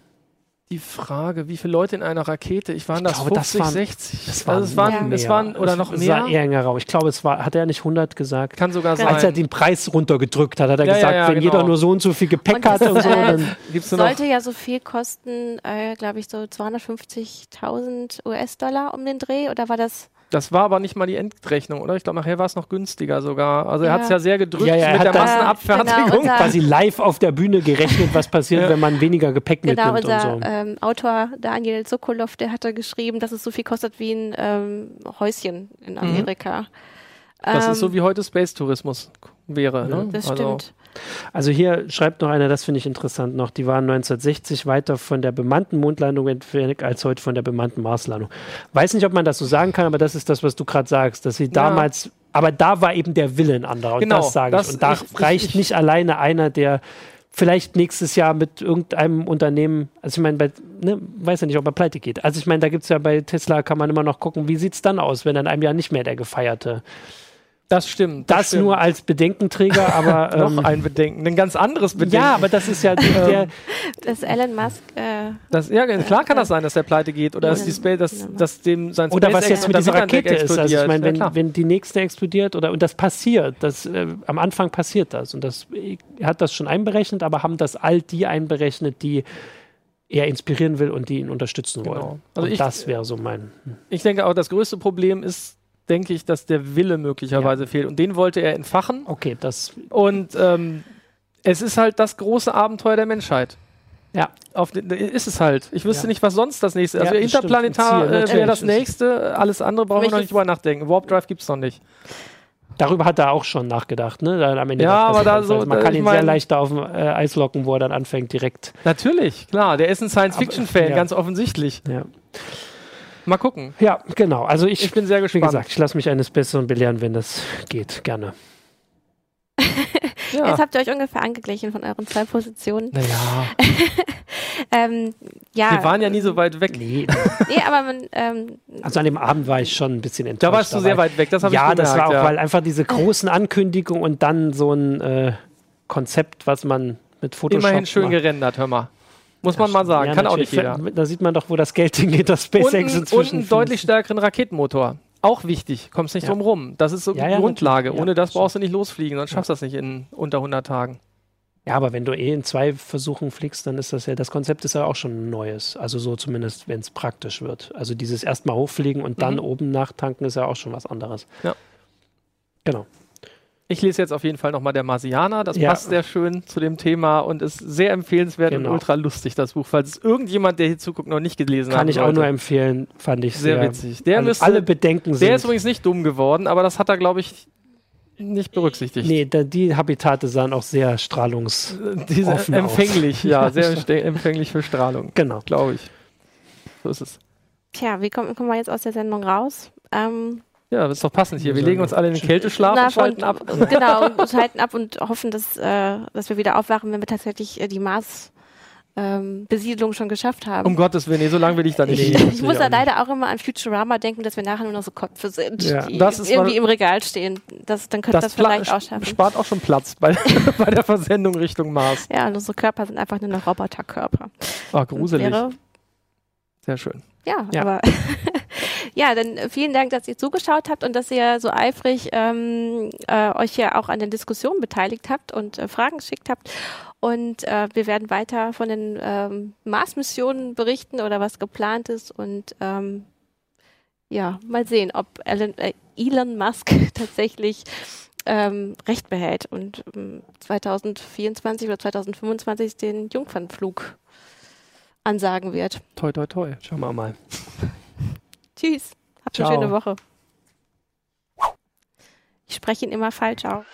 die Frage, wie viele Leute in einer Rakete? Ich waren ich das glaube, 50, das waren, 60? Das waren, also es waren, es waren oder noch mehr. Es war eher enger Raum. Ich glaube, es war, hat er nicht 100 gesagt? Kann sogar sein. Als er den Preis runtergedrückt hat, hat er ja, gesagt, ja, ja, wenn genau. jeder nur so und so viel Gepäck und hat und so, äh, dann gibt's sollte ja so viel kosten, äh, glaube ich, so 250.000 US-Dollar um den Dreh oder war das? Das war aber nicht mal die Endrechnung, oder? Ich glaube, nachher war es noch günstiger sogar. Also er hat es ja sehr gedrückt ja, ja, mit der Massenabfertigung. Genau, (laughs) quasi live auf der Bühne gerechnet, was passiert, ja. wenn man weniger Gepäck genau, mitnimmt unser, und so. Ähm, Autor Daniel Sokolov, der hatte geschrieben, dass es so viel kostet wie ein ähm, Häuschen in mhm. Amerika. Mhm. Das ähm, ist so wie heute Space Tourismus wäre. Ne? Das also. stimmt. Also hier schreibt noch einer, das finde ich interessant noch, die waren 1960 weiter von der bemannten Mondlandung entfernt als heute von der bemannten Marslandung. Weiß nicht, ob man das so sagen kann, aber das ist das, was du gerade sagst, dass sie ja. damals, aber da war eben der Wille ein anderer und genau, das sage ich. Und da ich, reicht ich, ich, nicht alleine einer, der vielleicht nächstes Jahr mit irgendeinem Unternehmen, also ich meine, bei, ne, weiß ja nicht, ob er pleite geht. Also ich meine, da gibt es ja bei Tesla, kann man immer noch gucken, wie sieht es dann aus, wenn in einem Jahr nicht mehr der gefeierte das stimmt. Das, das stimmt. nur als Bedenkenträger, (laughs) aber. Noch ähm, ein Bedenken, ein ganz anderes Bedenken. Ja, aber das ist ja der. dass Elon Musk. Äh, das, ja, klar kann das sein, dass der pleite geht oder dass, die Space, dass, dass dem sein Oder was jetzt mit dieser Rakete ist. Also ich meine, wenn, ja, wenn die nächste explodiert oder und das passiert, das, äh, am Anfang passiert das und das er hat das schon einberechnet, aber haben das all die einberechnet, die er inspirieren will und die ihn unterstützen genau. wollen. Also und ich, das wäre so mein. Ich denke auch, das größte Problem ist denke ich, dass der Wille möglicherweise ja. fehlt. Und den wollte er entfachen. Okay, das. Und ähm, es ist halt das große Abenteuer der Menschheit. Ja. Auf ist es halt. Ich wüsste ja. nicht, was sonst das nächste ist. Also Interplanetar äh, wäre das nächste. Alles andere brauchen wir noch nicht drüber nachdenken. Warp Drive gibt es noch nicht. Darüber hat er auch schon nachgedacht, ne? Dann am Ende ja, aber da so, also man kann ihn sehr leicht auf dem äh, Eis locken, wo er dann anfängt direkt. Natürlich, klar. Der ist ein Science-Fiction-Fan, ja. ganz offensichtlich. Ja. Mal gucken. Ja, genau. Also ich, ich bin sehr gespannt. Wie gesagt, ich lasse mich eines Besseren belehren, wenn das geht. Gerne. (laughs) ja. Jetzt habt ihr euch ungefähr angeglichen von euren zwei Positionen. Naja. (laughs) ähm, ja. Wir waren ja nie so weit weg. Nee, (laughs) nee aber man, ähm, Also an dem Abend war ich schon ein bisschen enttäuscht. Da warst du sehr weit weg, das habe ja, ich gemerkt. Ja, das war auch, weil einfach diese großen Ankündigungen und dann so ein äh, Konzept, was man mit Photoshop Immerhin schön macht. gerendert, hör mal. Muss man mal sagen. Ja, Kann auch nicht jeder. Da sieht man doch, wo das Geld hingeht, das SpaceX und, inzwischen. Und einen deutlich stärkeren Raketenmotor. Auch wichtig. Kommst nicht ja. drum rum. Das ist so ja, die Grundlage. Ohne das brauchst du nicht losfliegen, sonst schaffst du das nicht in unter 100 Tagen. Ja, aber wenn du eh in zwei Versuchen fliegst, dann ist das ja, das Konzept ist ja auch schon ein neues. Also so zumindest, wenn es praktisch wird. Also dieses erstmal hochfliegen und dann mhm. oben nachtanken ist ja auch schon was anderes. Ja. Genau. Ich lese jetzt auf jeden Fall nochmal der Marsianer. Das ja. passt sehr schön zu dem Thema und ist sehr empfehlenswert genau. und ultra lustig, das Buch. Falls es irgendjemand, der hier zuguckt, noch nicht gelesen hat. Kann ich auch nur empfehlen, fand ich sehr, sehr witzig. Der alle, müsste, alle Bedenken sind. Der ist übrigens nicht dumm geworden, aber das hat er, glaube ich, nicht berücksichtigt. Nee, da, die Habitate sahen auch sehr strahlungs Diese empfänglich, aus. ja, (laughs) sehr empfänglich für Strahlung. Genau. Glaube ich. So ist es. Tja, wie kommen, kommen wir jetzt aus der Sendung raus? Ähm, Ja, das ist doch passend hier. Wir legen uns alle in den Kälteschlaf Na, und schalten ab. (laughs) Genau, und schalten ab und hoffen, dass, äh, dass wir wieder aufwachen, wenn wir tatsächlich äh, die Mars ähm, Besiedlung schon geschafft haben. Um Gottes Willen, nee, so lange will ich da nicht. Ich, ich muss da leider auch immer an Futurama denken, dass wir nachher nur noch so Köpfe sind, ja, die irgendwie im Regal stehen. Das, dann könnte das, das vielleicht auch schaffen. spart auch schon Platz bei, (laughs) bei der Versendung Richtung Mars. Ja, und unsere Körper sind einfach nur noch Roboterkörper. Ah, gruselig. Sehr schön. Ja, ja. aber (laughs) ja, dann vielen Dank, dass ihr zugeschaut habt und dass ihr so eifrig ähm, äh, euch hier auch an den Diskussionen beteiligt habt und äh, Fragen geschickt habt. Und äh, wir werden weiter von den ähm, Mars-Missionen berichten oder was geplant ist und ähm, ja, mal sehen, ob Elon, äh, Elon Musk (laughs) tatsächlich ähm, Recht behält und ähm, 2024 oder 2025 den Jungfernflug ansagen wird. Toi, toi, toi. Schauen wir mal. (laughs) Tschüss. Habt eine schöne Woche. Ich spreche ihn immer falsch aus.